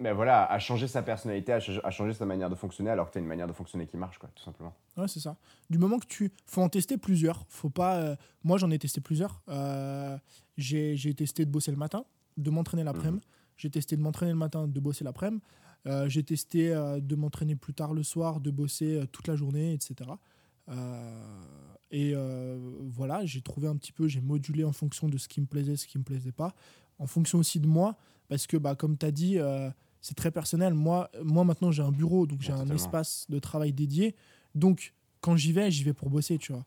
Mais voilà, à changer sa personnalité, à, ch- à changer sa manière de fonctionner, alors que tu as une manière de fonctionner qui marche, quoi, tout simplement. Ouais, c'est ça. Du moment que tu. faut en tester plusieurs. Faut pas. euh, Moi, j'en ai testé plusieurs. Euh, J'ai testé de bosser le matin, de m'entraîner l'après-midi. J'ai testé de m'entraîner le matin, de bosser l'après-midi. Euh, J'ai testé de m'entraîner plus tard le soir, de bosser toute la journée, etc. Euh, et euh, voilà, j'ai trouvé un petit peu, j'ai modulé en fonction de ce qui me plaisait, ce qui me plaisait pas, en fonction aussi de moi, parce que bah, comme tu as dit, euh, c'est très personnel. Moi, moi maintenant, j'ai un bureau, donc j'ai un espace de travail dédié. Donc, quand j'y vais, j'y vais pour bosser, tu vois.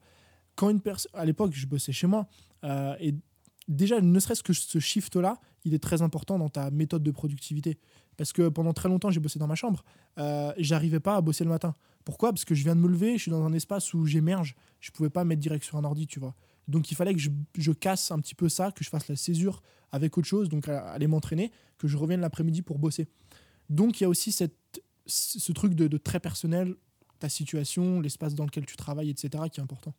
Quand une personne, à l'époque, je bossais chez moi, euh, et déjà, ne serait-ce que ce shift-là, il est très important dans ta méthode de productivité. Parce que pendant très longtemps, j'ai bossé dans ma chambre. Euh, J'arrivais pas à bosser le matin. Pourquoi? Parce que je viens de me lever, je suis dans un espace où j'émerge. Je pouvais pas mettre direct sur un ordi, tu vois. Donc il fallait que je, je casse un petit peu ça, que je fasse la césure avec autre chose, donc aller m'entraîner, que je revienne l'après-midi pour bosser. Donc il y a aussi cette, ce truc de, très personnel, ta situation, l'espace dans lequel tu travailles, etc., qui est important.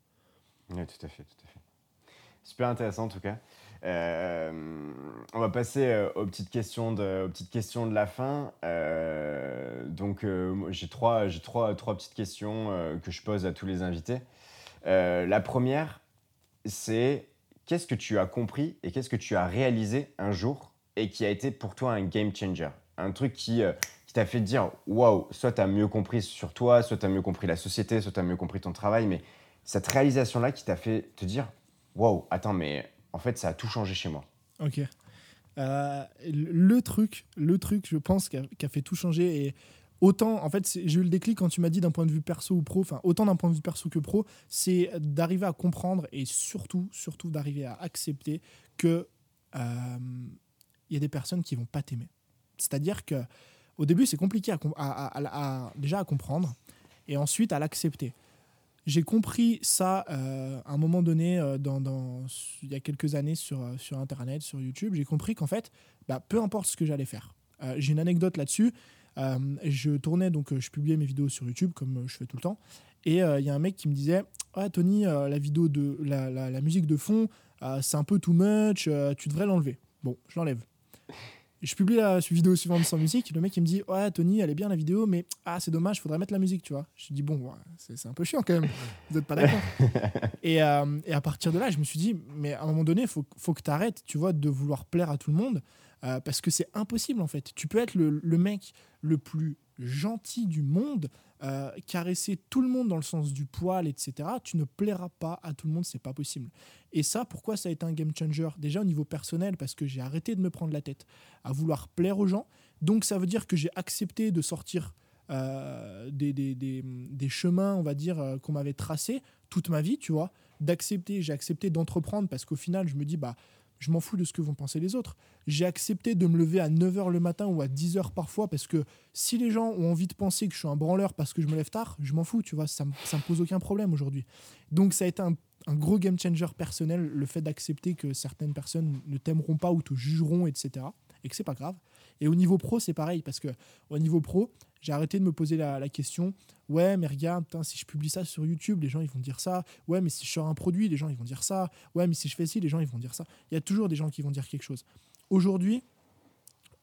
Oui, tout à fait, tout à fait. Super intéressant en tout cas. Euh, on va passer euh, aux, petites questions de, aux petites questions de la fin. Euh, donc j'ai trois, trois, trois petites questions que je pose à tous les invités. La première, c'est qu'est-ce que tu as compris et qu'est-ce que tu as réalisé un jour et qui a été pour toi un game changer Un truc qui, euh, qui t'a fait dire waouh, soit tu as mieux compris sur toi, soit tu as mieux compris la société, soit tu as mieux compris ton travail, mais cette réalisation-là qui t'a fait te dire waouh, attends, mais en fait, ça a tout changé chez moi. Ok. Euh, le truc, le truc, je pense, qui a, a fait tout changer et autant, en fait, j'ai eu le déclic quand tu m'as dit d'un point de vue perso ou pro, enfin, autant d'un point de vue perso que pro, c'est d'arriver à comprendre et surtout, surtout d'arriver à accepter que euh, il y a des personnes qui vont pas t'aimer. C'est-à-dire que au début, c'est compliqué à, déjà à comprendre et ensuite à l'accepter. J'ai compris ça euh, à un moment donné, euh, dans, il y a quelques années sur, euh, sur Internet, sur YouTube. J'ai compris qu'en fait, bah, peu importe ce que j'allais faire. Euh, J'ai une anecdote là-dessus. Euh, je tournais, donc euh, je publiais mes vidéos sur YouTube, comme euh, je fais tout le temps. Et il y a un mec qui me disait Ouais, Tony, la, vidéo de, la, la- la musique de fond, c'est un peu too much, tu devrais l'enlever. Bon, je l'enlève. Je publie la vidéo suivante sans musique. Le mec, il me dit Ouais, Tony, elle est bien la vidéo, mais ah, c'est dommage, faudrait mettre la musique, tu vois. Je dis Bon, ouais, c'est c'est un peu chiant quand même. Vous n'êtes pas d'accord et, euh, et à partir de là, je me suis dit Mais à un moment donné, il faut, faut que tu arrêtes, tu vois, de vouloir plaire à tout le monde. Euh, parce que c'est impossible, en fait. Tu peux être le, mec le plus gentil du monde, euh, caresser tout le monde dans le sens du poil, etc. Tu ne plairas pas à tout le monde, c'est pas possible. Et ça, pourquoi ça a été un game changer? Déjà au niveau personnel, parce que j'ai arrêté de me prendre la tête à vouloir plaire aux gens. Donc ça veut dire que j'ai accepté de sortir euh, des, chemins, on va dire, qu'on m'avait tracés toute ma vie, tu vois. D'accepter, j'ai accepté d'entreprendre parce qu'au final, je me dis, bah, je m'en fous de ce que vont penser les autres. J'ai accepté de me lever à 9h le matin ou à 10h parfois parce que si les gens ont envie de penser que je suis un branleur parce que je me lève tard, je m'en fous, tu vois, ça ça me pose aucun problème aujourd'hui. Donc ça a été un, un gros game changer personnel, le fait d'accepter que certaines personnes ne t'aimeront pas ou te jugeront, etc. Et que c'est pas grave. Et au niveau pro, c'est pareil parce que au niveau pro, j'ai arrêté de me poser la, question ouais, mais regarde, si je publie ça sur YouTube, les gens ils vont dire ça. Ouais, mais si je sors un produit, les gens ils vont dire ça. Ouais, mais si je fais ci, les gens ils vont dire ça. Il y a toujours des gens qui vont dire quelque chose. Aujourd'hui,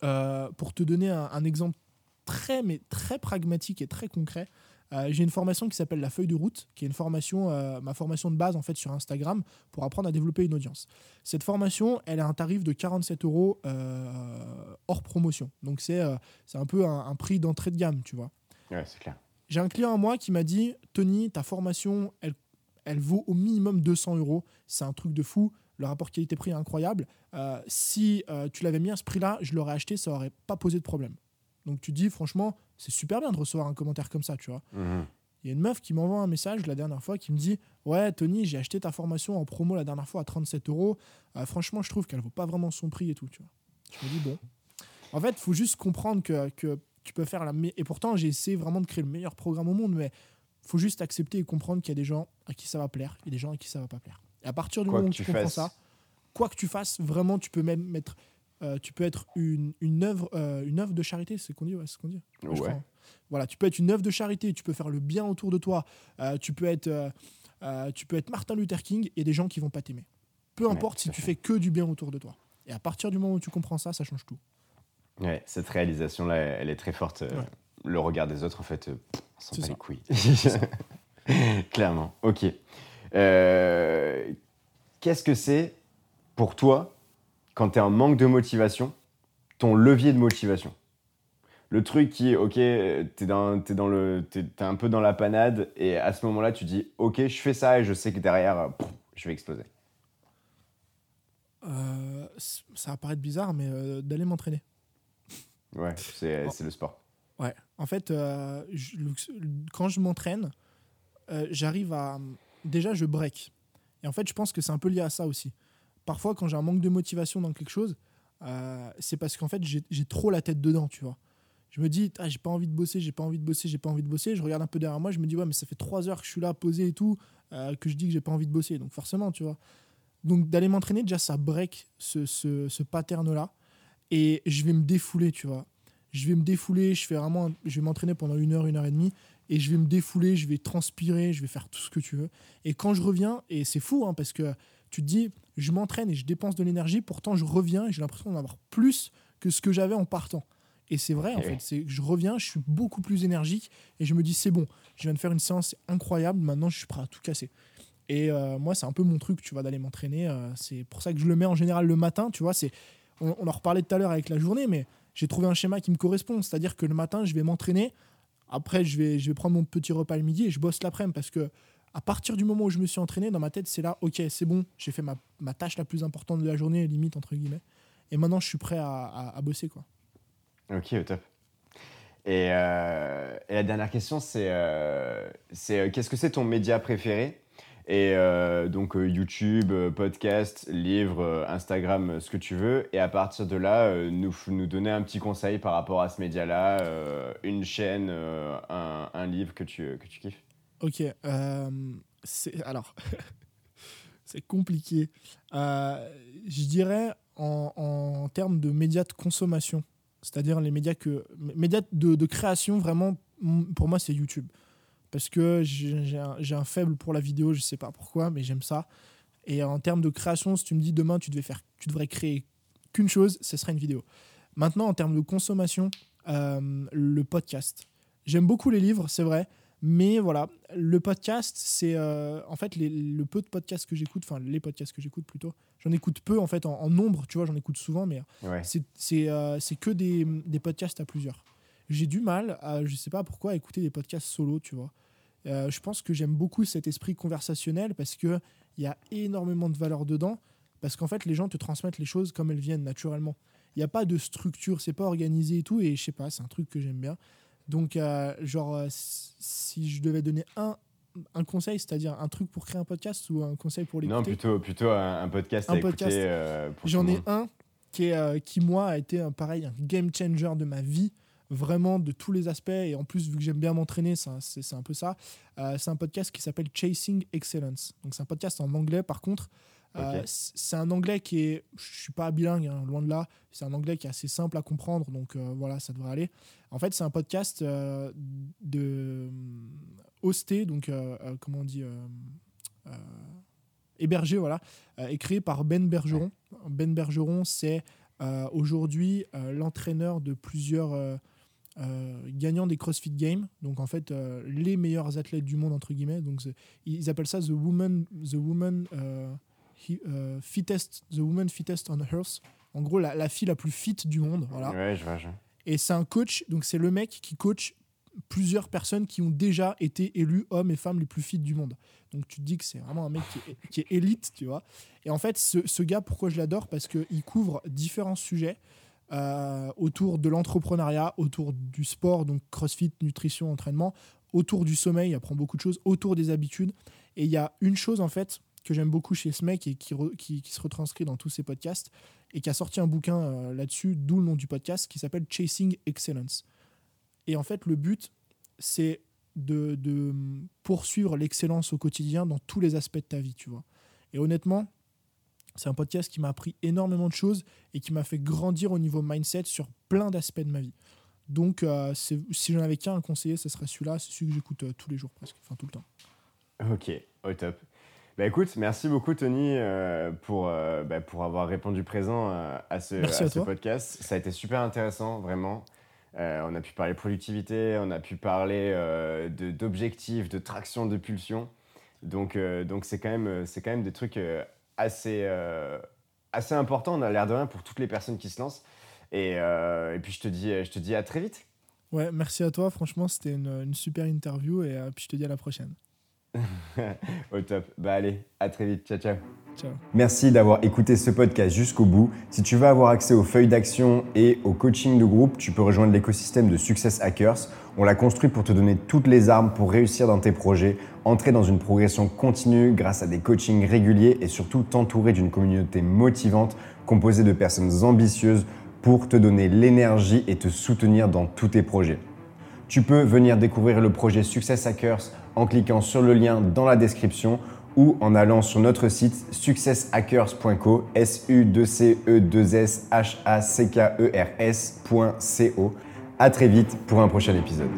euh, pour te donner un, un exemple très mais très pragmatique et très concret, euh, j'ai une formation qui s'appelle la feuille de route, qui est une formation, euh, ma formation de base en fait sur Instagram pour apprendre à développer une audience. Cette formation, elle a un tarif de 47 euros euh, hors promotion. Donc c'est c'est un peu un, un prix d'entrée de gamme, tu vois. Ouais, c'est clair. J'ai un client à moi qui m'a dit Tony, ta formation, elle, elle vaut au minimum 200 euros. C'est un truc de fou. Le rapport qualité-prix est incroyable. Euh, si euh, tu l'avais mis à ce prix-là, je l'aurais acheté, ça aurait pas posé de problème. Donc tu dis, franchement, c'est super bien de recevoir un commentaire comme ça, tu vois. Mhm. Il y a une meuf qui m'envoie un message la dernière fois qui me dit Ouais, Tony, j'ai acheté ta formation en promo la dernière fois à 37 euros. Euh, franchement, je trouve qu'elle vaut pas vraiment son prix et tout. Tu vois. Je me dis Bon. En fait, il faut juste comprendre que, que tu peux faire la. Et pourtant, j'ai essayé vraiment de créer le meilleur programme au monde, mais faut juste accepter et comprendre qu'il y a des gens à qui ça va plaire et des gens à qui ça va pas plaire. Et à partir du Quoi moment où tu, comprends ça, quoi que tu fasses, vraiment, tu peux même mettre. Euh, tu peux être une, une, œuvre, euh, une œuvre de charité, c'est ce qu'on dit, ouais, c'est ce qu'on dit. Ouais. Voilà, tu peux être une œuvre de charité, tu peux faire le bien autour de toi, euh, tu, peux être, tu peux être Martin Luther King et des gens qui vont pas t'aimer. Peu importe si tu fais que du bien autour de toi. Et à partir du moment où tu comprends ça, ça change tout. Ouais, cette réalisation-là, elle est très forte. Le regard des autres, en fait, s'en bat les couilles. Clairement. Ok. Qu'est-ce que c'est pour toi, quand tu es en manque de motivation, ton levier de motivation Le truc qui, ok, tu es, dans, t'es dans le, t'es, t'es un peu dans la panade, et à ce moment-là, tu dis, ok, je fais ça, et je sais que derrière, pff, je vais exploser. Euh, ça va paraître bizarre, mais euh, d'aller m'entraîner. Ouais, c'est, le sport. Ouais. En fait, euh, je- quand je m'entraîne, j'arrive à. Déjà, je break. Et en fait, je pense que c'est un peu lié à ça aussi. Parfois, quand j'ai un manque de motivation dans quelque chose, euh, c'est parce qu'en fait, j'ai trop la tête dedans, tu vois. Je me dis, ah, j'ai pas envie de bosser, j'ai pas envie de bosser, j'ai pas envie de bosser. Je regarde un peu derrière moi, je me dis, ouais, mais ça fait trois heures que je suis là posé et tout, euh, que je dis que j'ai pas envie de bosser. Donc, forcément, tu vois. Donc, d'aller m'entraîner, déjà, ça break ce, ce, ce pattern-là. Et je vais me défouler, tu vois je vais me défouler, je fais vraiment, je vais m'entraîner pendant une heure, une heure et demie, et je vais me défouler, je vais transpirer, je vais faire tout ce que tu veux. Et quand je reviens, et c'est fou, hein, parce que tu te dis, je m'entraîne et je dépense de l'énergie, pourtant je reviens et j'ai l'impression d'en avoir plus que ce que j'avais en partant. Et c'est vrai, en oui. fait, c'est que je reviens, je suis beaucoup plus énergique, et je me dis, c'est bon, je viens de faire une séance incroyable, maintenant je suis prêt à tout casser. Et euh, moi, c'est un peu mon truc, tu vois, d'aller m'entraîner. euh, c'est pour ça que je le mets en général le matin, tu vois. C'est, on, on en reparlait tout à l'heure avec la journée, mais j'ai trouvé un schéma qui me correspond. C'est-à-dire que le matin, je vais m'entraîner. Après, je vais, je vais prendre mon petit repas le midi et je bosse l'après-midi parce que à partir du moment où je me suis entraîné, dans ma tête, c'est là, ok, c'est bon, j'ai fait ma, ma tâche la plus importante de la journée, limite, entre guillemets. Et maintenant, je suis prêt à, à- bosser, quoi. Ok, au top. Et, euh, et la dernière question, c'est euh, c'est, euh, qu'est-ce que c'est ton média préféré? Et euh, donc YouTube, podcast, livre, Instagram, ce que tu veux. Et à partir de là, nous, nous donner un petit conseil par rapport à ce média-là, une chaîne, un, un livre que tu, que tu kiffes. Ok, euh, c'est alors c'est compliqué. Euh, je dirais en, en termes de médias de consommation, c'est-à-dire les médias que médias de, de création vraiment m- pour moi c'est YouTube parce que j'ai j'ai un, j'ai un faible pour la vidéo, je sais pas pourquoi, mais j'aime ça. Et en termes de création, si tu me dis demain tu devais faire, tu devrais créer qu'une chose, ce serait une vidéo. Maintenant, en termes de consommation, euh, le podcast. J'aime beaucoup les livres, c'est vrai, mais voilà, le podcast, c'est euh, en fait les- le peu de podcasts que j'écoute, enfin les podcasts que j'écoute plutôt, j'en écoute peu en fait en, en nombre, tu vois, j'en écoute souvent, mais Ouais. c'est c'est euh, c'est que des, des podcasts à plusieurs. J'ai du mal, à, je sais pas pourquoi, à écouter des podcasts solo, tu vois. Euh, je pense que j'aime beaucoup cet esprit conversationnel parce que il y a énormément de valeur dedans, parce qu'en fait les gens te transmettent les choses comme elles viennent naturellement. Il n'y a pas de structure, c'est pas organisé et tout, et je sais pas, c'est un truc que j'aime bien. Donc, euh, genre, euh, si je devais donner un, un conseil, c'est-à-dire un truc pour créer un podcast ou un conseil pour l'écouter Non, plutôt, plutôt un, un podcast Un à podcast. écouter. euh, J'en ai un qui, est, euh, qui, moi, a été un, pareil, un game changer de ma vie, vraiment de tous les aspects. Et en plus, vu que j'aime bien m'entraîner, c'est un- peu ça. C'est un podcast qui s'appelle Chasing Excellence. Donc, c'est un podcast en anglais, par contre. Euh, c'est un anglais qui est. Je suis pas bilingue, hein, loin de là. C'est un anglais qui est assez simple à comprendre. Donc, euh, voilà, ça devrait aller. En fait, c'est un podcast euh, de hosté, donc, comment on dit hébergé, voilà, euh, est créé par Ben Bergeron. Ben Bergeron, c'est euh, aujourd'hui euh, l'entraîneur de plusieurs gagnants des CrossFit Games. Donc en fait, les meilleurs athlètes du monde entre guillemets. Donc ils appellent ça the woman, the woman he- euh, fittest, the woman fittest on earth. En gros, la, la fille la plus fit du monde. Voilà. Ouais, je vois. je. Et c'est un coach, donc c'est le mec qui coach plusieurs personnes qui ont déjà été élus hommes et femmes les plus fit du monde. Donc tu te dis que c'est vraiment un mec qui est, qui est élite, tu vois. Et en fait, ce, ce gars, pourquoi je l'adore? Parce qu'il couvre différents sujets euh, autour de l'entrepreneuriat, autour du sport, donc crossfit, nutrition, entraînement, autour du sommeil, il apprend beaucoup de choses, autour des habitudes. Et il y a une chose, en fait, que j'aime beaucoup chez ce mec et qui, se retranscrit dans tous ses podcasts et qui a sorti un bouquin euh, là-dessus, d'où le nom du podcast, qui s'appelle Chasing Excellence. Et en fait, le but, c'est de, poursuivre l'excellence au quotidien dans tous les aspects de ta vie, tu vois. Et honnêtement, c'est un podcast qui m'a appris énormément de choses et qui m'a fait grandir au niveau mindset sur plein d'aspects de ma vie. Donc, euh, si j'en avais qu'un à conseiller, ce serait celui-là. C'est celui que j'écoute euh, tous les jours presque, enfin tout le temps. Ok, au top. Bah écoute, merci beaucoup Tony euh, pour, euh, bah, pour avoir répondu présent euh, à ce, Merci à ce podcast. Ça a été super intéressant, vraiment. On a pu parler productivité, on a pu parler de- d'objectifs, de traction, de pulsion. Donc donc c'est quand, même, quand même des trucs assez, assez importants, on a l'air de rien, pour toutes les personnes qui se lancent. Et, et puis je te, dis, je te dis à très vite. Ouais, merci à toi. Franchement, c'était une, une super interview et puis je te dis à la prochaine. Au top. Bah allez, à très vite. Ciao, ciao. Ciao. Merci d'avoir écouté ce podcast jusqu'au bout. Si tu veux avoir accès aux feuilles d'action et au coaching de groupe, tu peux rejoindre l'écosystème de Success Hackers. On l'a construit pour te donner toutes les armes pour réussir dans tes projets, entrer dans une progression continue grâce à des coachings réguliers et surtout t'entourer d'une communauté motivante composée de personnes ambitieuses pour te donner l'énergie et te soutenir dans tous tes projets. Tu peux venir découvrir le projet Success Hackers en cliquant sur le lien dans la description ou en allant sur notre site successhackers.co s u 2 c e 2 s h a e très vite pour un prochain épisode.